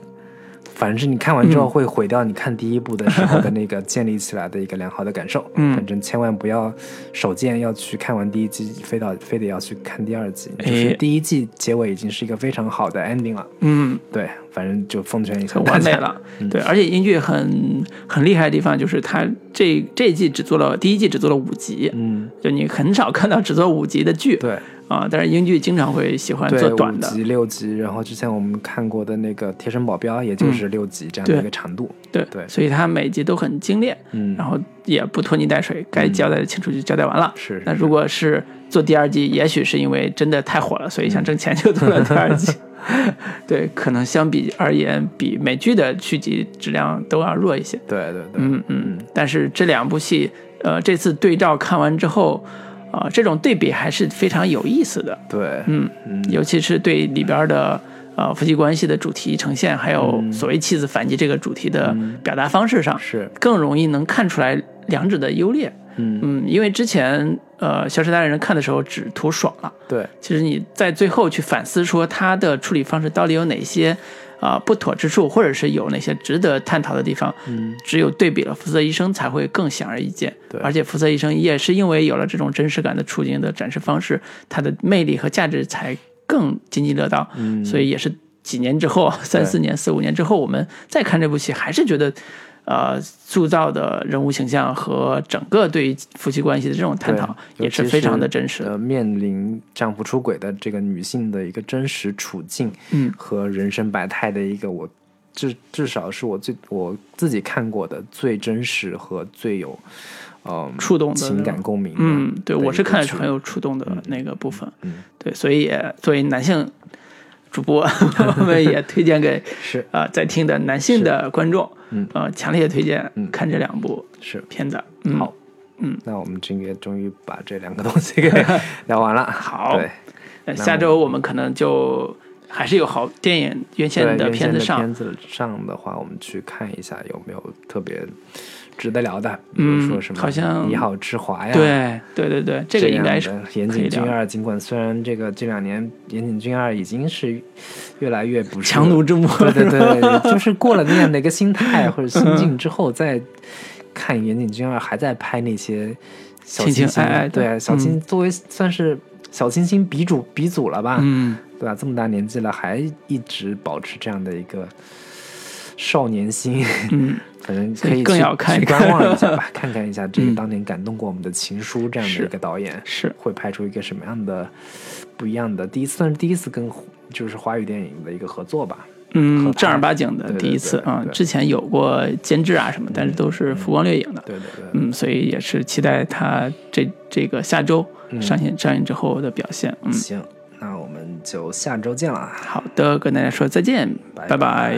反正是你看完之后嗯会毁掉你看第一部的时候的那个 建立起来的一个良好的感受。嗯反正千万不要手贱要去看完第一季，非到非得要去看第二季。就是哎第一季结尾已经是一个非常好的 ending 了。嗯，对，反正就奉劝一下。完美了。对，而且英剧很很厉害的地方就是它这这一季只做了第一季只做了五集，嗯，就你很少看到只做五集的剧。对。啊，但是英剧经常会喜欢，做短的五。集、六集，然后之前我们看过的那个《贴身保镖》，也就是六集这样的一个长度。对对所以它每集都很精炼，嗯，然后也不拖泥带水，该交代的清楚就交代完了。是那如果是做第二季，也许是因为真的太火了，所以想挣钱就做了第二季。对，可能相比而言，比美剧的续集质量都要弱一些。对对对，嗯嗯，但是这两部戏，呃，这次对照看完之后，啊、这种对比还是非常有意思的。对，嗯，嗯。尤其是对里边的呃夫妻关系的主题呈现，还有所谓妻子反击这个主题的表达方式上，是，更容易能看出来两者的优劣。嗯，嗯，因为之前呃《消失的爱人》看的时候只图爽了，对，其实你在最后去反思说他的处理方式到底有哪些啊、不妥之处，或者是有哪些值得探讨的地方，嗯，只有对比了福泽医生才会更显而易见。对而且福泽医生也是因为有了这种真实感的处境的展示方式，它的魅力和价值才更津津乐道。嗯，所以也是几年之后，三四年、四五年之后，我们再看这部戏，还是觉得，呃，塑造的人物形象和整个对于夫妻关系的这种探讨也是非常的真实的。呃，面临丈夫出轨的这个女性的一个真实处境，嗯和人生百态的一个我至至少是我最我自己看过的最真实和最有嗯触动的情感共鸣。嗯，对，我是看的是很有触动的那个部分。嗯，对，所以也作为男性主播，我们也推荐给 是。啊、在听的男性的观众，嗯。呃，强烈推荐嗯。看这两部是。片子。嗯、好，嗯，那我们今天终于把这两个东西给 聊完了。好。对，呃下周我们可能就还是有好电影原先的片子上，片子上的话，我们去看一下有没有特别值得聊的，比如嗯说什么好像你好之华呀，对对对对，这个应该是岩。井俊二。尽管虽然这个这两年岩井俊二已经是越来越不是强弩之末，对对对，就是过了那样的一个心态或者心 境之后，再看岩井俊二还在拍那些小清新，对啊小清作为算是小清新鼻祖鼻祖了吧，嗯，对吧？这么大年纪了，还一直保持这样的一个少年心，嗯，反正可以去更要看去一看。观望一下吧，看看一下这个嗯。当年感动过我们的情书这样的一个导演是，会拍出一个什么样的不一样的，第一次算是第一次跟就是华语电影的一个合作吧。嗯，正儿八经的第一次啊，之前有过监制啊什么，但是都是浮光掠影的。对对对，嗯，所以也是期待他这这个下周嗯上线上映之后的表现。嗯，行，那我们就下周见了，好的，跟大家说再见，拜拜